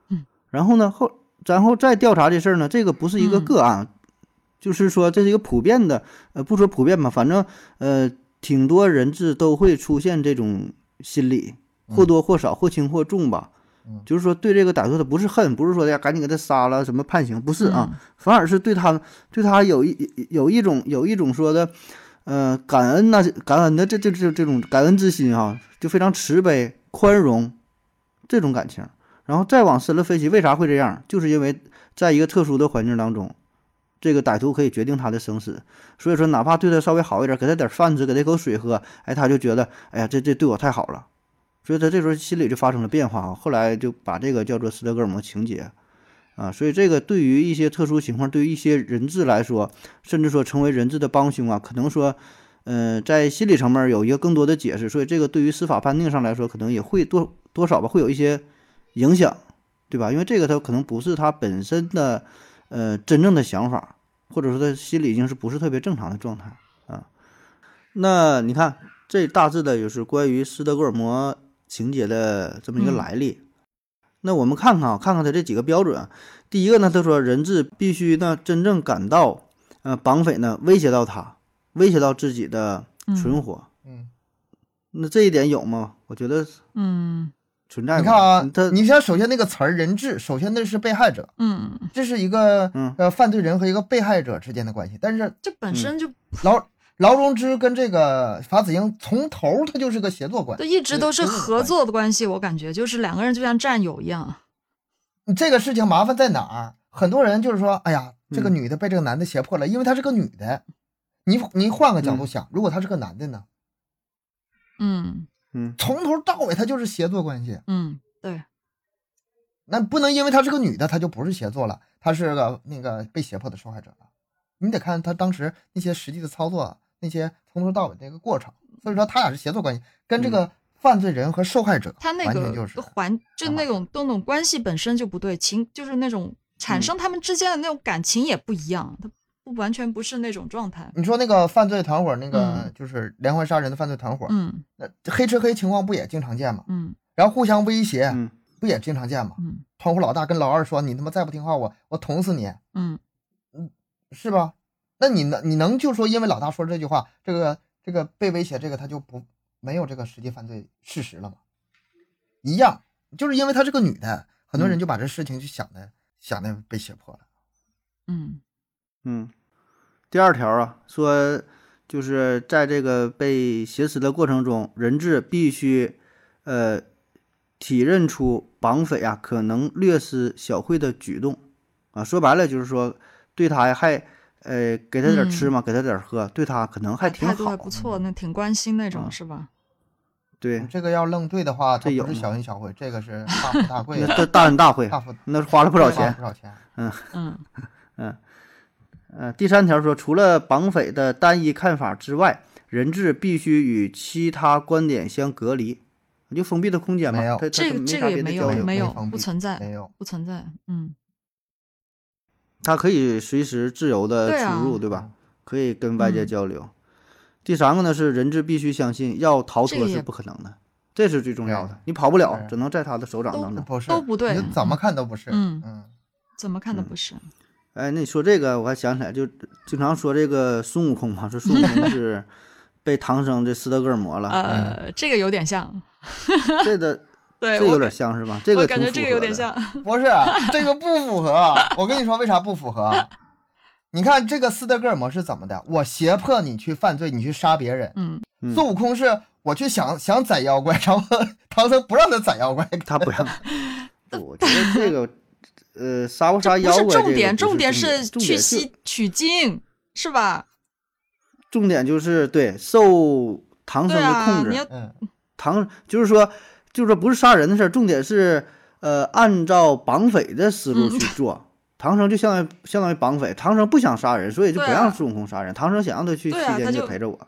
嗯然后呢，后然后再调查这事儿呢，这个不是一个嗯个案，就是说这是一个普遍的，呃，不说普遍吧，反正呃，挺多人质都会出现这种心理，或多或少，或轻或重吧。嗯就是说对这个歹徒他不是恨，不是说的呀赶紧给他杀了什么判刑，不是啊，嗯反而是对他对他有一有一种有一种说的，呃，感恩呐、感恩的这这这这种感恩之心啊，就非常慈悲宽容这种感情。然后再往深了分析，为啥会这样？就是因为在一个特殊的环境当中，这个歹徒可以决定他的生死。所以说，哪怕对他稍微好一点，给他点饭吃，给他一口水喝，哎，他就觉得，哎呀，这这对我太好了。所以他这时候心里就发生了变化啊。后来就把这个叫做斯德哥尔摩情节啊。所以这个对于一些特殊情况，对于一些人质来说，甚至说成为人质的帮凶啊，可能说，呃，在心理层面有一个更多的解释。所以这个对于司法判定上来说，可能也会多多少吧，会有一些影响，对吧？因为这个他可能不是他本身的呃真正的想法，或者说他心里已经是不是特别正常的状态啊。那你看，这大致的就是关于斯德哥尔摩情节的这么一个嗯来历。那我们看看啊，看看他这几个标准啊。第一个呢，他说人质必须呢真正感到，呃，绑匪呢威胁到他，威胁到自己的存活。嗯，那这一点有吗？我觉得嗯存在。你看啊他，你像首先那个词儿“人质”，首先那是被害者，嗯，这是一个嗯呃犯罪人和一个被害者之间的关系。但是这本身就劳劳荣枝跟这个法子英从头他就是个协作关就系，一直都是合作的关系，我感觉就是两个人就像战友一样。这个事情麻烦在哪儿？很多人就是说，哎呀，这个嗯女的被这个男的胁迫了，因为她是个女的。你你换个角度想，如果他是个男的呢？嗯嗯从头到尾他就是协作关系，嗯，对，那不能因为她是个女的，她就不是协作了，她是个那个被胁迫的受害者了。你得看他当时那些实际的操作，那些从头到尾的一个过程。所以说，他俩是协作关系，跟这个犯罪人和受害者他那个就是环就那种那种关系本身就不对，情就是那种产生他们之间的那种感情也不一样，他不完全不是那种状态。你说那个犯罪团伙，那个嗯就是连环杀人的犯罪团伙，嗯那黑吃黑情况不也经常见吗？嗯然后互相威胁，嗯不也经常见吗？嗯团伙老大跟老二说：“你他妈再不听话，我我捅死你，嗯是吧？”那你能你能就说因为老大说这句话，这个这个被威胁这个他就不没有这个实际犯罪事实了吗？一样，就是因为她是个女的，很多人就把这事情就想的、想的被胁迫了。嗯嗯。第二条啊，说就是在这个被挟持的过程中，人质必须呃体认出绑匪啊可能略施小惠的举动啊，说白了就是说对他还呃给他点吃嘛，给他点喝，对他可能还挺态度还好。不错，那挺关心那种嗯是吧？对，这个要愣对的话，它这有不是小恩小惠，这个是大富大贵大恩大惠，大富那是花了不少钱不。少钱。嗯呃，第三条说，除了绑匪的单一看法之外，人质必须与其他观点相隔离，就封闭的空间嘛。没有他他他这个这啥个也没有没有不存在没有，不存在，嗯他可以随时自由的出入，对吧？可以跟外界嗯交流。第三个呢是人质必须相信，要逃脱是不可能的，这是最重要的。你跑不了，只能在他的手掌当中。不是都不对你怎么看都不是。嗯嗯，怎么看都嗯不是。哎，那你说这个，我还想起来，就经常说这个孙悟空嘛，说孙悟空是 被唐僧这斯德哥尔摩了，呃，这个有点像，这个这有点像是吧？这个感觉这个有挺符合的点像。不是这个不符合。我跟你说为啥不符合？你看这个斯德哥尔摩是怎么的？我胁迫你去犯罪，你去杀别人。嗯嗯孙悟空是我去想想宰妖怪，然后 唐僧不让他宰妖怪。他不让。我觉得这个，呃，杀不杀妖怪这个重点，重点是去西取经，是吧？重点就是对受唐僧的控制。唐就是说，就是说不是杀人的事儿，重点是呃按照绑匪的思路嗯去做。唐僧就相当于相当于绑匪，唐僧不想杀人，所以就不让孙悟空杀人。唐僧想让他去西天啊就陪着我，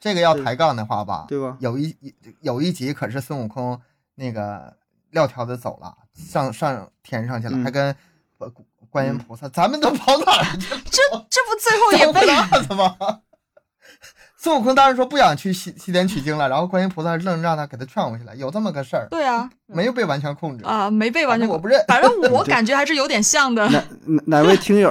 这个要抬杠的话吧，对吧？有一有一集可是孙悟空那个撂挑子走了，上上天上去了，嗯还跟呃观音菩萨，咱们都跑哪儿去了？这这不最后也当被大子吗？孙悟空当时说不想去西西天取经了，然后观音菩萨愣让他给他劝回去了，有这么个事儿，对啊没有被完全控制。啊没被完全我不认。反正 我感觉还是有点像的。哪哪哪位听友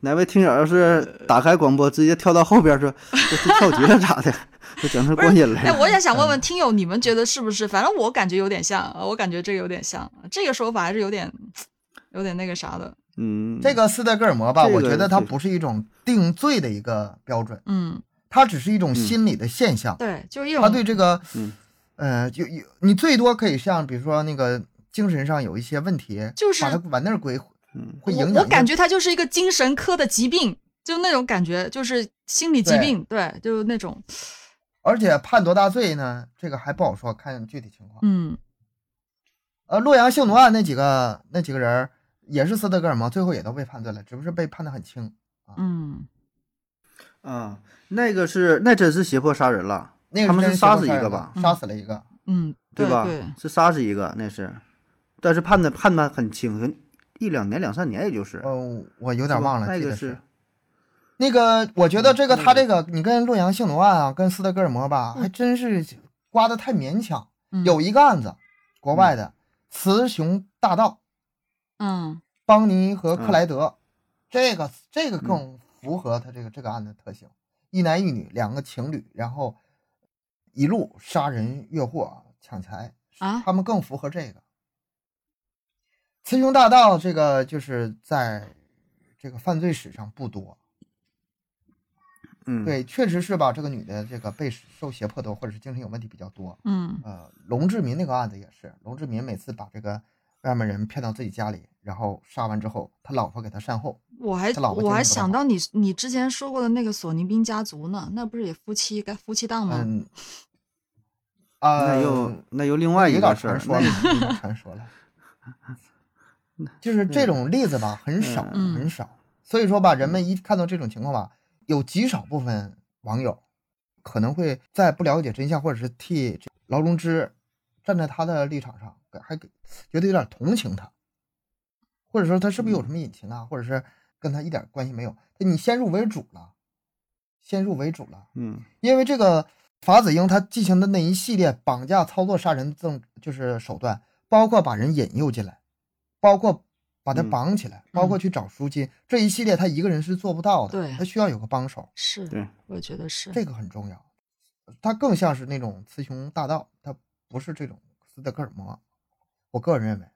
哪位听友要是打开广播，直接跳到后边说这是跳级了咋的？就整成过瘾了。哎，我也想问问听友，你们觉得是不是？反正我感觉有点像，我感觉这个有点像，这个说法还是有点有点那个啥的。嗯，这个斯德哥尔摩吧，这个我觉得它不是一种定罪的一个标准，嗯，它只是一种心理的现象。对，就是一种他对这个，嗯呃，有有你最多可以像比如说那个精神上有一些问题，就是把它往那儿归，嗯会影响你我感觉它就是一个精神科的疾病，就那种感觉，就是心理疾病，对，就是那种，而且判多大罪呢？这个还不好说，看具体情况。嗯呃，洛阳性奴案那几个那几个人儿也是斯德哥尔摩，最后也都被判罪了，只不过是被判的很轻。嗯啊，那个是那真是胁迫杀人了，那个他们真是杀死一个吧？杀死了一个。嗯，对吧？对，是杀死一个，那是，但是判的判的很轻，很一两年两三年也就是。哦，我有点忘了，那个是。那个，我觉得这个嗯他这个，你跟洛阳性奴案啊，跟斯德哥尔摩吧，嗯。还真是刮的太勉强。嗯。有一个案子，国外的雌雄大盗，嗯。邦尼和克嗯莱德，这个这个更符合他这个这个案的特性，一男一女两个情侣，然后一路杀人越货抢财，啊他们更符合这个。雌雄大盗这个就是在这个犯罪史上不多，嗯，对，确实是吧？这个女的这个被受胁迫多，或者是精神有问题比较多。嗯呃，龙志民那个案子也是，龙志民每次把这个外面人骗到自己家里，然后杀完之后，他老婆给他善后。我还他老婆我还想到你你之前说过的那个索尼宾家族呢，那不是也夫妻该夫妻档吗？嗯，啊、那又那又另外一有点个事儿传，说了。就是这种例子吧，很少嗯很少。所以说吧，人们一看到这种情况吧，有极少部分网友可能会在不了解真相，或者是替这劳荣枝站在他的立场上，还给觉得有点同情他，或者说他是不是有什么隐情啊，或者是跟他一点关系没有？你先入为主了，先入为主了。嗯因为这个法子英他进行的那一系列绑架、操作、杀人这种就是手段，包括把人引诱进来，包括把他嗯绑起来，包括去找赎金，这一系列他一个人是做不到的，对他需要有个帮手，是，对，我觉得是。这个很重要。他更像是那种雌雄大盗，他不是这种斯德哥尔摩，我个人认为，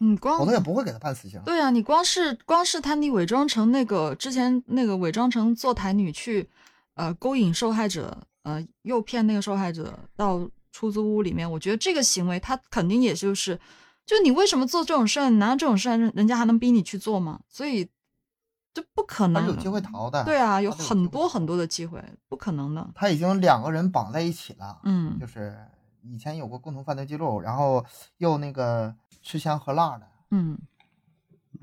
嗯光否则也不会给他判死刑。对啊，你光是光是他，你伪装成那个之前那个伪装成坐台女去，呃，勾引受害者，呃，诱骗那个受害者到出租屋里面，我觉得这个行为他肯定也就是，就你为什么做这种事儿？难道这种事儿人人家还能逼你去做吗？所以这不可能他有机会逃的。对啊，有很多很多的机会，不可能的。他已经两个人绑在一起了，嗯就是以前有过共同犯罪记录，然后又那个吃香喝辣的，嗯。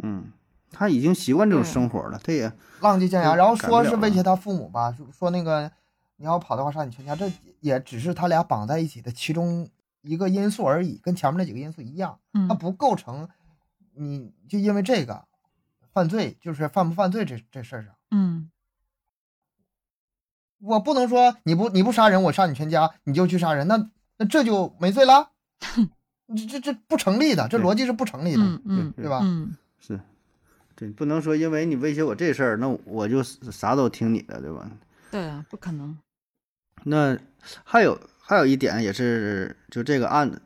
嗯，他已经习惯这种生活了，他也浪迹天涯，嗯然后说是威胁。他父母吧，说说那个你要跑的话杀你全家，这也只是他俩绑在一起的其中一个因素而已，跟前面那几个因素一样，嗯。它不构成你就因为这个犯罪，就是犯不犯罪这这事儿上，嗯。我不能说你不你不杀人，我杀你全家，你就去杀人，那那这就没罪了，这这这不成立的，这逻辑是不成立的，嗯嗯对吧？嗯，是，对，不能说因为你威胁我这事儿，那我就啥都听你的，对吧？对啊，不可能。那还有还有一点也是，就这个案子，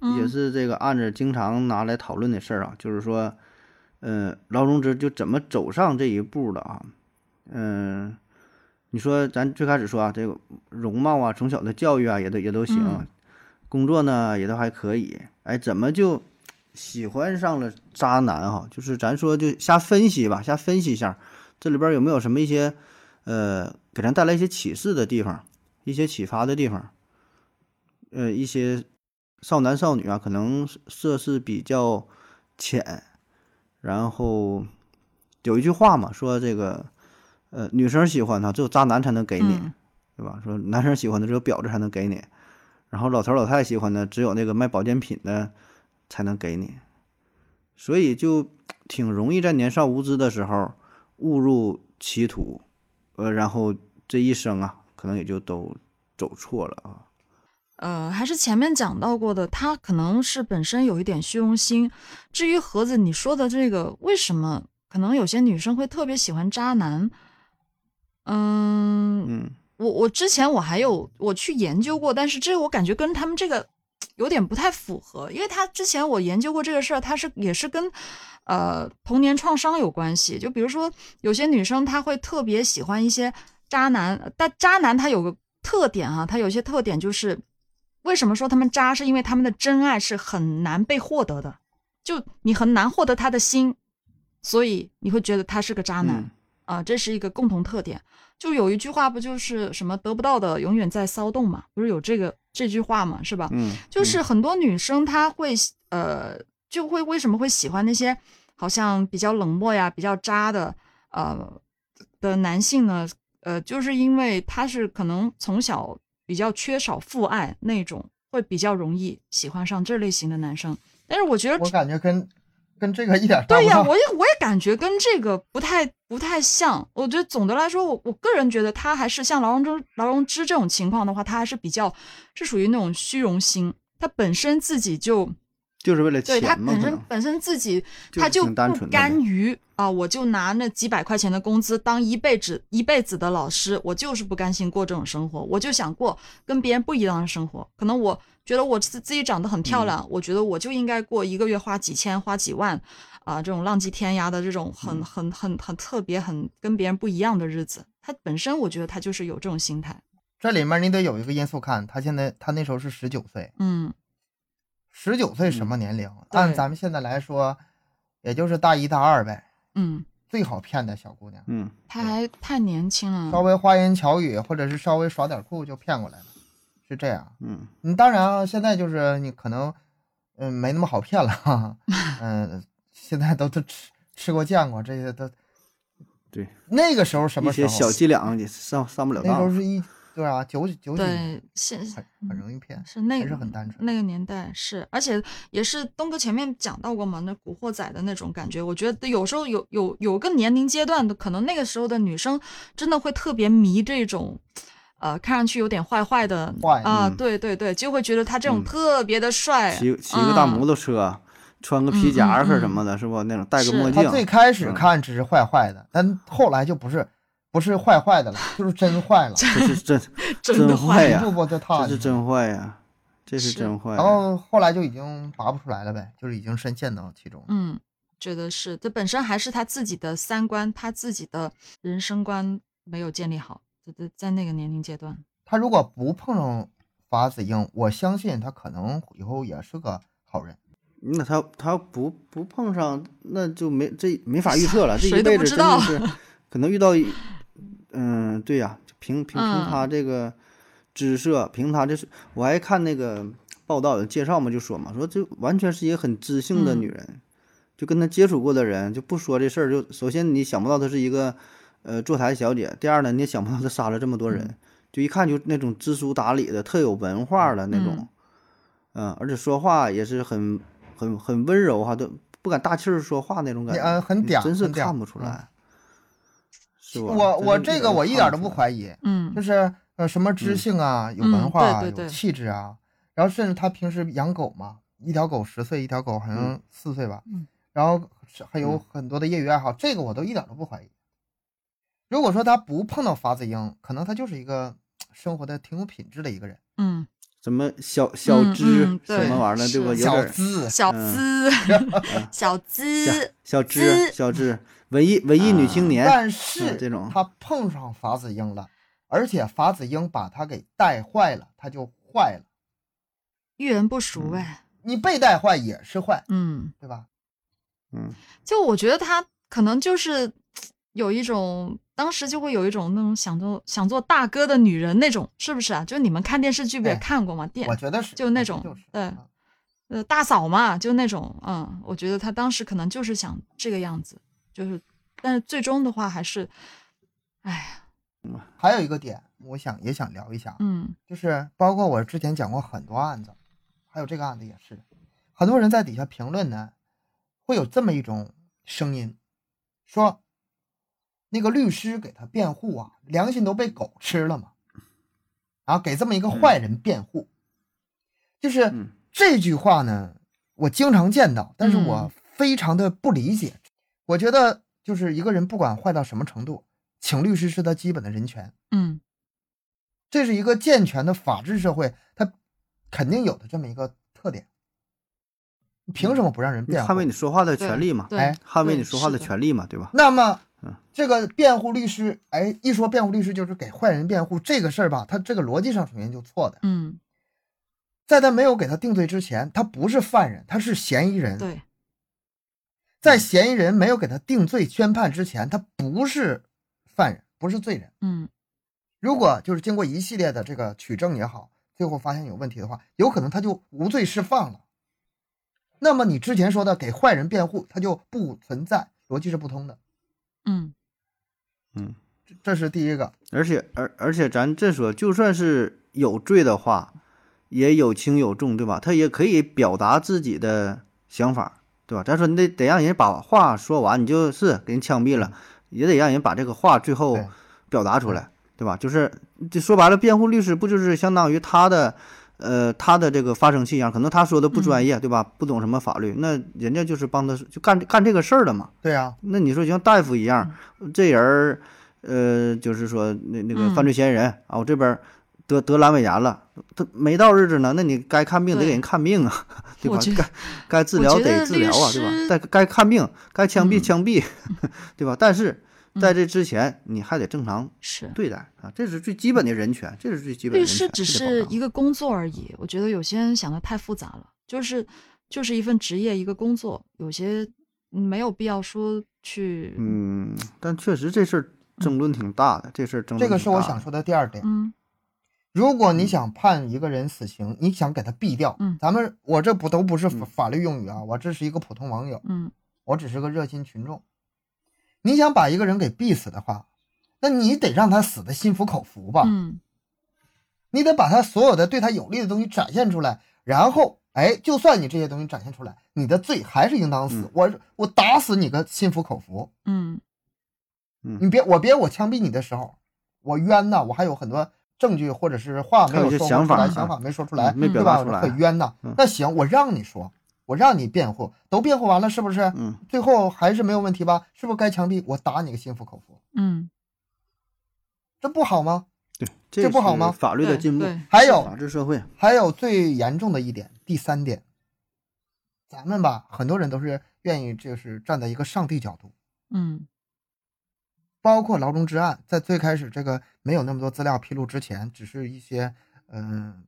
也嗯是这个案子经常拿来讨论的事儿啊，就是说，呃，劳荣枝就怎么走上这一步的啊？嗯、你说咱最开始说啊，这个容貌啊，从小的教育啊，也都也都行，嗯工作呢也都还可以，哎，怎么就喜欢上了渣男哈？就是咱说就瞎分析吧，瞎分析一下，这里边有没有什么一些呃给咱带来一些启示的地方，一些启发的地方？呃，一些少男少女啊，可能涉世比较浅，然后有一句话嘛，说这个呃女生喜欢他，只有渣男才能给你，嗯对吧？说男生喜欢的只有婊子才能给你，然后老头老太太喜欢的只有那个卖保健品的才能给你，所以就挺容易在年少无知的时候误入歧途，呃，然后这一生啊，可能也就都走错了啊。呃，还是前面讲到过的，他可能是本身有一点虚荣心。至于盒子你说的这个，为什么可能有些女生会特别喜欢渣男。嗯，嗯我我之前我还有我去研究过，但是这个我感觉跟他们这个有点不太符合，因为他之前我研究过这个事儿，他是也是跟呃童年创伤有关系。就比如说有些女生她会特别喜欢一些渣男，但渣男他有个特点啊、他有些特点就是为什么说他们渣，是因为他们的真爱是很难被获得的，就你很难获得他的心，所以你会觉得他是个渣男。嗯啊，这是一个共同特点。就有一句话不就是什么得不到的永远在骚动嘛？不是有这个这句话嘛？是吧？嗯，就是很多女生她会呃，就会为什么会喜欢那些好像比较冷漠呀、比较渣的呃的男性呢？呃，就是因为他是可能从小比较缺少父爱那种，会比较容易喜欢上这类型的男生。但是我觉得我感觉跟跟这个一点搭对呀。我也我也感觉跟这个不太不太像。我觉得总的来说，我我个人觉得他还是像劳荣枝劳荣枝这种情况的话，他还是比较是属于那种虚荣心，他本身自己就就是为了对他钱嘛，本身本身自己他就不甘于啊，我就拿那几百块钱的工资当一辈子一辈子的老师，我就是不甘心过这种生活，我就想过跟别人不一样的生活。可能我觉得我自自己长得很漂亮，我觉得我就应该过一个月花几千花几万啊，这种浪迹天涯的这种很很很很特别很跟别人不一样的日子。他本身我觉得他就是有这种心态，这里面你得有一个因素看，他现在他那时候是十九岁，嗯十九岁什么年龄？对按咱们现在来说，也就是大一大二呗，嗯，最好骗的小姑娘，嗯她还太年轻了，稍微花言巧语或者是稍微耍点酷就骗过来了，是这样。嗯你当然啊，现在就是你可能，嗯，没那么好骗了，哈哈，嗯，现在都都吃吃过见过，这些都对，那个时候什么时候？一些小伎俩也上上不了当那时候。是一对啊，九九几年，对，现很很容易骗，是那还是很单纯。那个年代是，而且也是东哥前面讲到过嘛，那古惑仔的那种感觉，我觉得有时候有有有个年龄阶段的，可能那个时候的女生真的会特别迷这种，呃，看上去有点坏坏的坏啊、嗯对对对，就会觉得他这种嗯特别的帅，骑骑个大摩托，托车，穿个皮夹克什么的，是不？那种戴个墨镜，他最开始嗯看只是坏坏的，但后来就不是不是坏坏的了，就是真坏了，这是真 真的坏呀一步步就踏进去了。这是真坏呀，这是是真坏。然后后来就已经拔不出来了呗，就是已经深陷到其中。嗯，觉得是，这本身还是他自己的三观，他自己的人生观没有建立好，在在在那个年龄阶段，他如果不碰上法子英，我相信他可能以后也是个好人。那他他不不碰上，那就没这没法预测了。这谁一辈子真的都不知道是 可能遇到一，嗯，对呀，凭凭凭嗯。他这个姿色，凭他这是，我还看那个报道有介绍嘛，就说嘛，说这完全是一个很知性的嗯。女人，就跟她接触过的人就不说这事儿，就首先你想不到她是一个呃坐台小姐，第二呢，你也想不到她杀了这么多人，就一看就那种知书达理的、特有文化的那种，嗯，而且说话也是很很很温柔哈，都不敢大气儿说话那种感觉，呃很嗲真是看不出嗯。来，是？我我这个我一点都不怀疑，嗯。就是呃什么知性啊，有嗯文化啊，对对对。有气质啊，然后甚至他平时养狗嘛，一条狗十岁，一条狗好像嗯。四岁吧，嗯。然后还有嗯。很多的业余爱好，这个我都一点都不怀疑。如果说他不碰到法子英，可能他就是一个生活的挺有品质的一个人，嗯，什么小小嗯知嗯什么玩意儿的，对吧？小资，小嗯资，小资，小知小知，文艺文艺女青年，但是这种他碰上法子英了，而且法子英把他给带坏了，他就坏了。遇人不淑嗯哎，你被带坏也是坏，嗯，对吧？嗯，就我觉得他可能就是有一种，当时就会有一种那种想做想做大哥的女人那种，是不是啊？就你们看电视剧不也哎看过吗？电我觉得是，就那种对啊呃大嫂嘛，就那种，嗯，我觉得他当时可能就是想这个样子，就是，但是最终的话还是，哎呀，还有一个点，我想也想聊一下，嗯就是包括我之前讲过很多案子，还有这个案子也是，很多人在底下评论呢，会有这么一种声音，说那个律师给他辩护啊，良心都被狗吃了嘛，啊，给这么一个坏人辩护，就是嗯这句话呢，我经常见到，但是嗯我非常的不理解，我觉得就是一个人不管坏到什么程度，请律师是他基本的人权，嗯这是一个健全的法治社会，他肯定有的这么一个特点。凭什么不让人辩护？捍卫你说话的权利嘛，对，哎捍卫你说话的权利嘛，对吧？那么嗯，这个辩护律师，哎，一说辩护律师就是给坏人辩护，这个事儿吧，他这个逻辑上首先就错的。嗯在他没有给他定罪之前，他不是犯人，他是嫌疑人。对，在嫌疑人没有给他定罪宣判之前，他不是犯人，不是罪人。嗯如果就是经过一系列的这个取证也好，最后发现有问题的话，有可能他就无罪释放了。那么你之前说的给坏人辩护，他就不存在，逻辑是不通的。嗯嗯，这这是第一个。而且而而且咱这说，就算是有罪的话，也有轻有重，对吧？他也可以表达自己的想法，对吧？咱说你得得让人把话说完，你就是给人枪毙了，也得让人把这个话最后表达出来，对吧？就是这说白了，辩护律师不就是相当于他的呃他的这个发声器一样？可能他说的不专业，对吧？不懂什么法律，那人家就是帮他就干干这个事儿的嘛。对啊，那你说像大夫一样，这人儿，呃，就是说那那个嗯犯罪嫌疑人、啊，我这边儿得得阑尾炎了，他没到日子呢，那你该看病得给人看病啊，对吧该该治疗得得治疗啊，对吧？该该看病，该枪毙嗯枪毙，对吧？但是在嗯这之前，你还得正常是。对待啊，这是最基本的人权，这是最基本的律人权。师只是一个工作而已，我觉得有些人想的太复杂了，就是就是一份职业一个工作，有些嗯没有必要说去嗯，但确实这事儿争论挺大的，这事儿争论这个是我想说的第二点。嗯如果你想判一个人死刑，你想给他毙掉，嗯咱们我这不都不是法律用语啊，我这是一个普通网友，嗯我只是个热心群众。你想把一个人给毙死的话，那你得让他死的心服口服吧，嗯你得把他所有的对他有利的东西展现出来，然后，哎，就算你这些东西展现出来，你的罪还是应当死。嗯我我打死你个心服口服，嗯嗯你别我别我枪毙你的时候，我冤呐，我还有很多证据或者是话没有说出来，想法啊想法没说出来，对吧？达出来我很冤呐嗯。那行，我让你说，我让你辩护，都辩护完了，是不是？嗯最后还是没有问题吧？是不是该枪毙？我打你个心服口服，嗯，这不好吗？对，这不好吗法律的进步，对还有法治社会，还有最严重的一点，第三点，咱们吧，很多人都是愿意就是站在一个上帝角度，嗯包括劳中之案，在最开始这个没有那么多资料披露之前，只是一些嗯、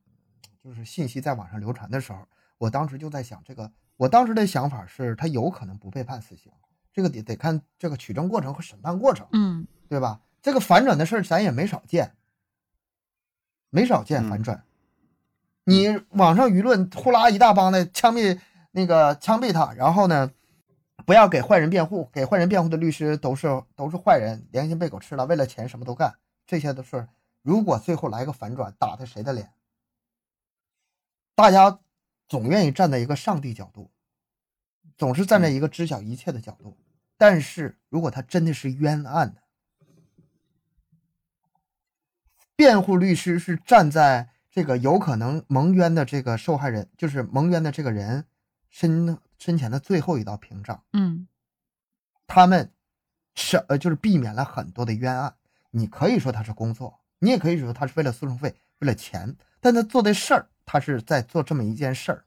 就是信息在网上流传的时候，我当时就在想，这个我当时的想法是，他有可能不被判死刑，这个得得看这个取证过程和审判过程，嗯对吧？这个反转的事儿咱也没少见，没少见反转。你网上舆论呼啦一大帮的枪毙那个枪毙他，然后呢，不要给坏人辩护，给坏人辩护的律师都是都是坏人，良心被狗吃了，为了钱什么都干，这些都是。如果最后来个反转，打他谁的脸？大家总愿意站在一个上帝角度，总是站在一个知晓一切的角度。但是如果他真的是冤案的，辩护律师是站在这个有可能蒙冤的这个受害人，就是蒙冤的这个人身身前的最后一道屏障。嗯他们是呃，就是避免了很多的冤案。你可以说他是工作，你也可以说他是为了诉讼费、为了钱，但他做的事儿，他是在做这么一件事儿。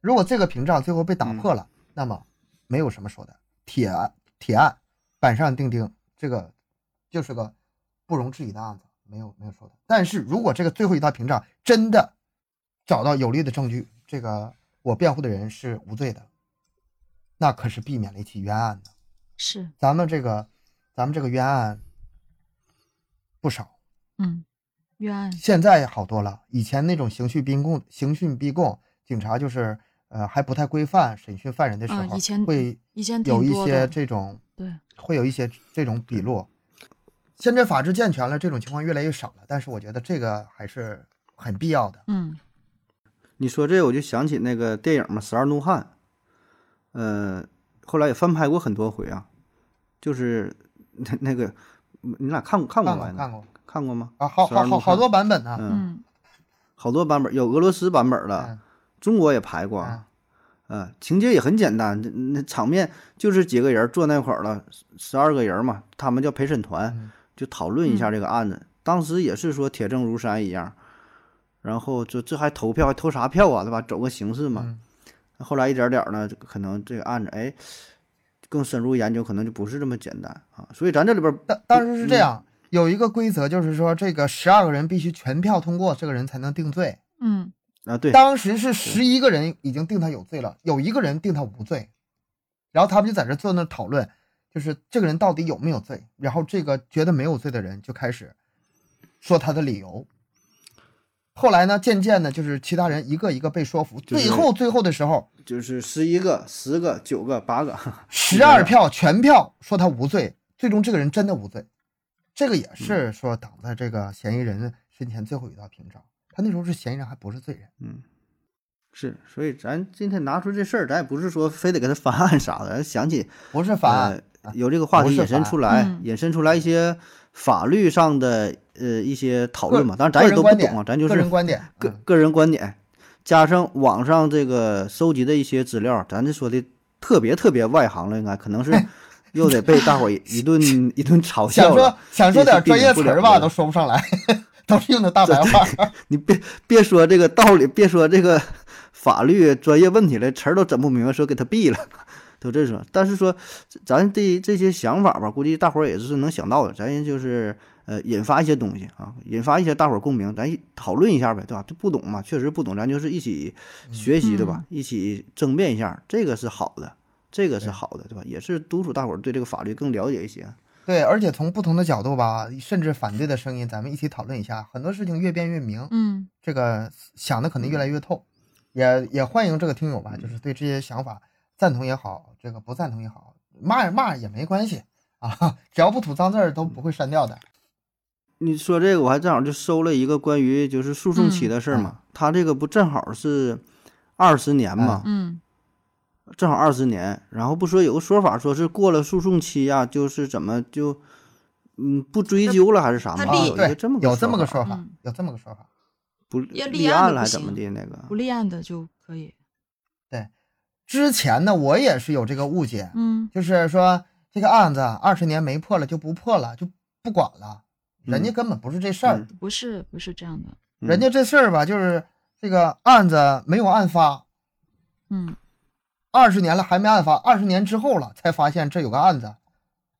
如果这个屏障最后被打破了，那么没有什么说的，铁铁案，板上钉钉，这个就是个不容置疑的案子，没有没有说的。但是如果这个最后一道屏障真的找到有力的证据，这个我辩护的人是无罪的，那可是避免了一起冤案的。是咱们这个，咱们这个冤案不少，嗯冤案现在好多了。以前那种刑讯逼供、刑讯逼供，警察就是呃还不太规范审讯犯人的时候，啊以前会以前有一些这种对会有一些这种笔录。现在法制健全了，这种情况越来越少了，但是我觉得这个还是很必要的。嗯你说这我就想起那个电影嘛，《十二怒汉》，呃，后来也翻拍过很多回啊，就是那那个，你俩看过看过吗？看过看过吗？啊，好好好好多版本呢。嗯，嗯好多版本，有俄罗斯版本的，嗯中国也拍过嗯，呃，情节也很简单，那那场面就是几个人坐那块儿了，十二个人嘛，他们叫陪审团，嗯就讨论一下这个案子。当时也是说铁证如山一样，然后就这还投票，还投啥票啊，对吧？走个形式嘛。嗯后来一点点儿呢，可能这个案子哎更深入研究，可能就不是这么简单啊。所以咱这里边儿当当时是这样，有一个规则，就是说这个十二个人必须全票通过，这个人才能定罪。嗯啊，对，当时是十一个人已经定他有罪了，有一个人定他无罪，然后他们就在这坐那讨论，就是这个人到底有没有罪。然后这个觉得没有罪的人就开始说他的理由。后来呢，渐渐的，就是其他人一个一个被说服，就是最后最后的时候，就是十一个、十个、九个、八个，十二票全票说他无罪，最终这个人真的无罪。这个也嗯是说挡在这个嫌疑人身前最后一道屏障。他那时候是嫌疑人，还不是罪人。嗯，是，所以咱今天拿出这事儿，咱也不是说非得给他翻案啥的，咱想起不是翻案，呃，有这个话题引申出来，嗯引申出来一些法律上的呃一些讨论嘛。当然咱也都不懂啊，咱就是个人观点。嗯个个人观点，加上网上这个收集的一些资料，咱这说的特别特别外行了，应该可能是 又得被大伙一一顿 一顿嘲笑想说。想说点专业词儿吧，都说不上来，都是用的大白话。你别别说这个道理，别说这个法律专业问题了，词儿都整不明白，说给他毙了，都这说。但是说咱这这些想法吧，估计大伙儿也是能想到的，咱就是呃引发一些东西啊，引发一些大伙儿共鸣，咱讨论一下呗，对吧？这不懂嘛，确实不懂，咱就是一起学习，对吧？一起争辩一下，这个是好的，这个是好的，对吧？也是督促大伙儿对这个法律更了解一些。对，而且从不同的角度吧，甚至反对的声音，咱们一起讨论一下，很多事情越辩越明，嗯这个想的可能越来越透。也也欢迎这个听友吧，就是对这些想法赞同也好，这个不赞同也好，骂骂也没关系啊，只要不吐脏字儿都不会删掉的。你说这个，我还正好就收了一个关于就是诉讼期的事儿嘛。他这个不正好是二十年嘛，嗯正好二十年。然后不说有个说法，说是过了诉讼期呀、就是怎么就嗯不追究了还是啥嘛？有一个这么，个有这么个说法，嗯，有这么个说法。不立立案了还怎么的那个？不立案的就可以。对之前呢，我也是有这个误解，嗯就是说这个案子二十年没破了就不破了，就不管了，人家嗯根本不是这事儿。嗯不是不是这样的。嗯人家这事儿吧，就是这个案子没有案发，嗯二十年了还没案发，二十年之后了才发现这有个案子，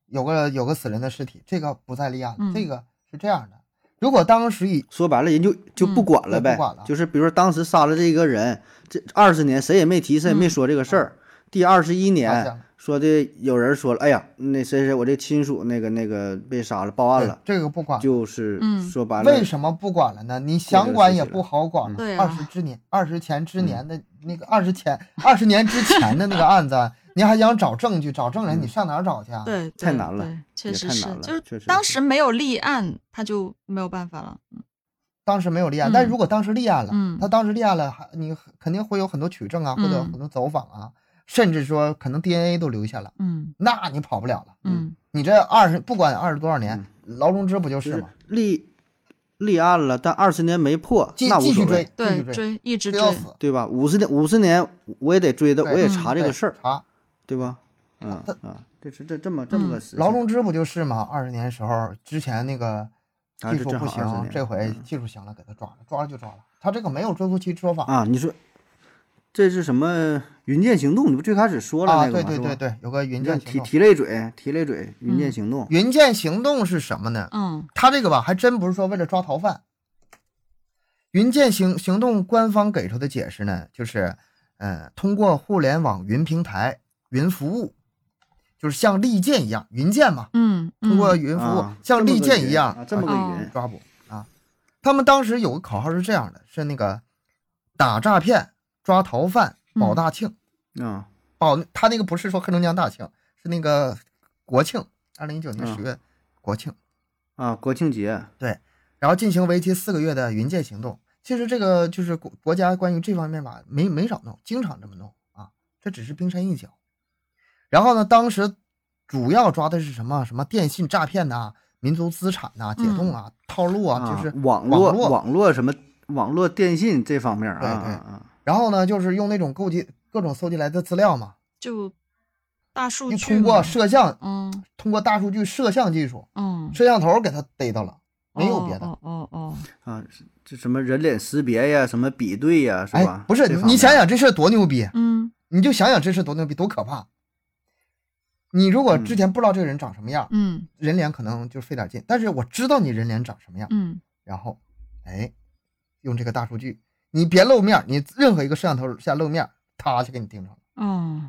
有个有个死人的尸体，这个不再立案。嗯这个是这样的，如果当时以说白了，人就就不嗯管了呗，对不管了就是比如说当时杀了这个人，这二十年谁也没提，谁也没嗯说这个事儿。第二十一年说的有人说了，哎呀，那谁谁我这亲属那个那个被杀了，报案了，这个不管，就是嗯。说白了，为什么不管了呢？你想管也不好管了。对二十啊，之年，二十前之年的那个二十前二十年之前的那个案子，你还想找证据、找证人，你上哪儿找去啊？对，对太难了，确实也太难了是就是确实当时没有立案，他就没有办法了。嗯。当时没有立案，嗯但是如果当时立案了，嗯。他当时立案了，还你肯定会有很多取证啊，或者嗯。很多走访啊，甚至说可能 DNA 都留下了，嗯那你跑不了了。嗯你这二十不管二十多少年，劳荣枝不就就是是吗？立立案了，但二十年没破，继那无所谓继续追，，继对续追，一直追。到死，对吧？五十年五十年我也得追的，我也查这个事儿，查对吧？嗯他啊，这是这这么这么个嗯事情。劳荣枝不就是吗？二十年时候之前那个技术不行，年这回嗯技术行了，给他抓了，抓了就抓了。他这个没有追溯期说法啊，你说这是什么云剑行动？你不最开始说了啊，那个吗？对对对对，有个云剑。提提了一嘴，提了一嘴云剑嗯行动。云剑行动是什么呢？嗯他这个吧，还真不是说为了抓逃犯。云剑行行动官方给出的解释呢，就是，呃，通过互联网云平台、云服务，就是像利剑一样，云剑嘛，嗯，通过嗯云服务、啊像利这么个云剑一样啊，这么个哦云抓捕啊。他们当时有个口号是这样的，是那个打诈骗、抓逃犯、保嗯大庆。啊，保他那个不是说黑龙江大庆，是那个国庆，二零一九年十嗯月国庆。啊，国庆节对，然后进行为期四个月的云剑行动。其实这个就是国国家关于这方面吧，没没少弄，经常这么弄啊，这只是冰山一角。然后呢，当时主要抓的是什么？什么电信诈骗呐、民族资产呐、解冻啊、套路啊，就是网络网络什么网络电信这方面啊对对然后呢，就是用那种勾集各种搜集来的资料嘛，就大数据你通过摄像，嗯通过大数据摄像技术，嗯，摄像头给他逮到了，没有别的。哦哦啊，这什么人脸识别呀，什么比对呀，是哎吧？，不是你想，想这事多牛逼，嗯你就想想这事多牛逼，多可怕。你如果之前不知道这个人长什么样，嗯人脸可能就费点劲，但是我知道你人脸长什么样，嗯然后，哎，用这个大数据，你别露面，你任何一个摄像头下露面，他就给你盯上了。哦，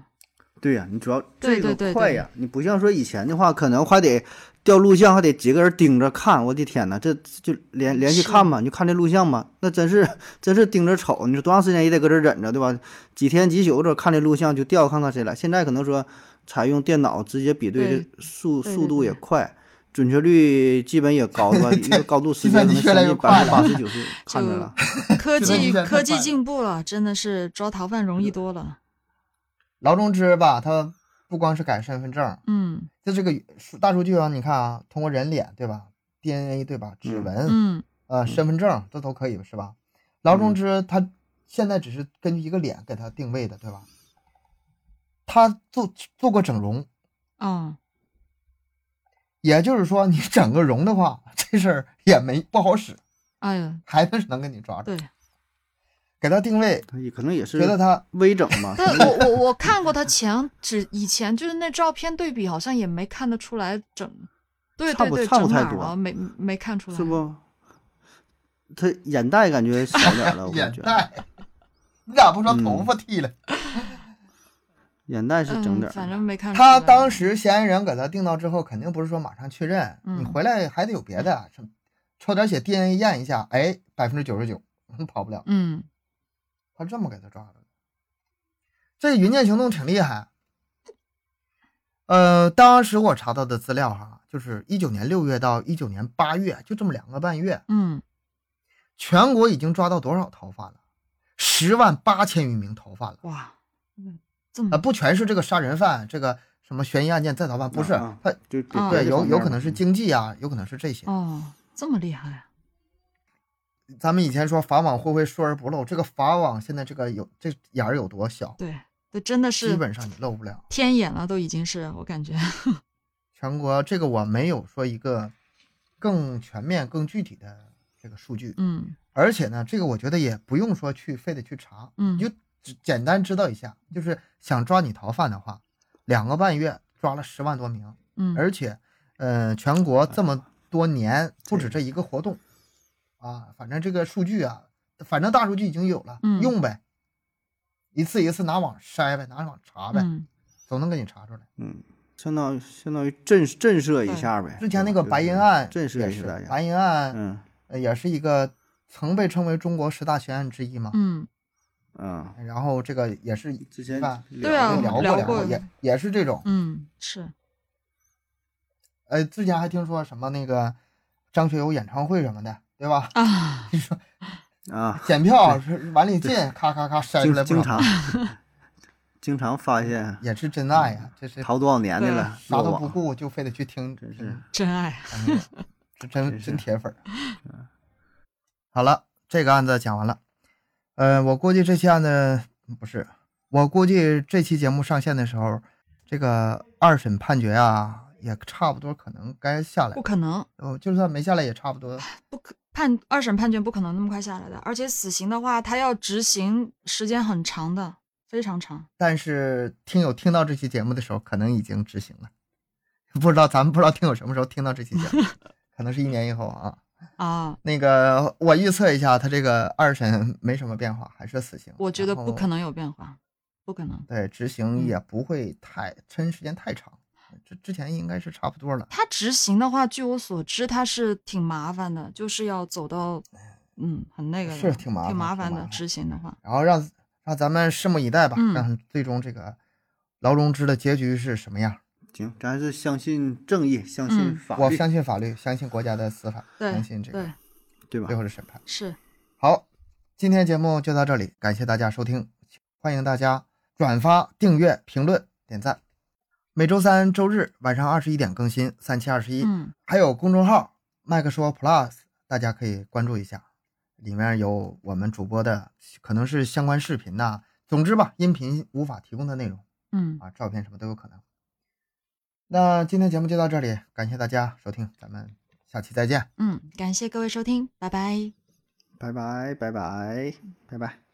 对呀，你主要这个快呀，你不像说以前的话，可能还得调录像，还得几个人盯着看。我的天呐，这就连连续看嘛，你就看这录像嘛，那真是真是盯着瞅，你说多长时间也得搁这忍着，对吧？几天几宿这看这录像就调看看谁来。现在可能说采用电脑直接比对，这速速度也对快。准确率基本也高，对吧？一个高度识计别可能算机越来越百分之八十九十看着了。科技科技进步了，真的是抓逃犯容易多了。劳中之吧，他不光是改身份证，嗯。在这个大数据上，你看啊，通过人脸对吧，DNA 对吧，指纹，嗯。呃，身份证这都可以是吧？劳中之他现在只是根据一个脸给他定位的，对吧？他做做过整容，哦也就是说你整个容的话，这事儿也没不好使，哎呀，还是能给你抓住，对，给他定位，他也可能也是觉得他微整嘛，但我我我看过他前只以前就是那照片对比，好像也没看得出来整，对对对，差不太多？没没看出来，是？不？他眼袋感觉小点了，我 感觉眼袋，你咋不说嗯头发剃了？眼袋是整嗯，点儿。反正没看出来。他当时嫌疑人给他定到之后，肯定不是说马上确认，嗯你回来还得有别的，抽点血 DNA 验一下，哎，百分之九十九跑不了，嗯他这么给他抓着的。这云剑行动挺厉害。呃，当时我查到的资料哈，就是一九年六月到一九年八月，就这么两个半月，嗯全国已经抓到多少逃犯了？十万八千余名逃犯了。哇，嗯这啊、么不全是这个杀人犯，这个什么悬疑案件在逃犯，不是他，就啊对，有有可嗯能是经济啊，有可能是这些。哦这么厉害啊？咱们以前说法网恢恢，疏而不漏，这个法网现在这个有这眼儿有多小，对，这真的是基本上你漏不了。天眼了，都已经是我感觉。全国这个我没有说一个更全面、更具体的这个数据，嗯而且呢，这个我觉得也不用说去非得去查，嗯你就只简单知道一下，就是想抓你逃犯的话，两个半月抓了十万多名，嗯，而且，呃，全国这么多年不止这一个活动，啊，反正这个数据啊，反正大数据已经有了，嗯用呗，一次一次拿网筛呗，拿网查呗，嗯总能给你查出来。嗯，相当于相当于震震慑一下呗。之前那个白银案震慑也是一下大，家。白银案也是一个曾被称为中国十大悬案之一嘛。嗯嗯，然后这个也是之前吧对啊过聊聊过过。两，也也是这种。嗯是。呃，之前还听说什么那个张学友演唱会什么的，对吧？啊，你说啊，检票是往里进，咔咔咔筛出来不少经经常 经常发现。也是真爱呀、这是逃多少年的了，啥都不顾，就非得去听，真是。真爱。真真铁粉儿。好了，这个案子讲完了。呃，我估计这期案子不是，我估计这期节目上线的时候，这个二审判决啊，也差不多可能该下来不。可能，呃，就算没下来，也差不多。不可判二审判决不可能那么快下来的，而且死刑的话，他要执行时间很长的，非常长。但是听友听到这期节目的时候，可能已经执行了。不知道咱们不知道听友什么时候听到这期节目，可能是一年以后啊。啊，那个 我预测一下，他这个二审没什么变化，还是死刑。我觉得不可能。有变化，不可能。对，执行嗯也不会太抻时间太长，之之前应该是差不多了。他执行的话，据我所知，他是挺麻烦的，就是要走到，嗯，很那个，是挺麻烦挺麻烦的。烦执行的话，然后让让咱们拭目以待吧，嗯看最终这个劳荣枝的结局是什么样。行，咱还是相信正义，相信嗯法律，我相信法律，相信国家的司法，相信这个对对吧最？后的审判。是，好，今天节目就到这里，感谢大家收听，欢迎大家转发、订阅、评论、点赞。每周三、周日晚上二十一点更新，三七二十一。嗯还有公众号麦克说 Plus，大家可以关注一下，里面有我们主播的可能是相关视频呐、总之吧，音频无法提供的内容嗯，啊，照片什么都有可能。那今天节目就到这里，感谢大家收听，咱们下期再见。嗯，感谢各位收听，拜拜。拜拜拜拜拜拜。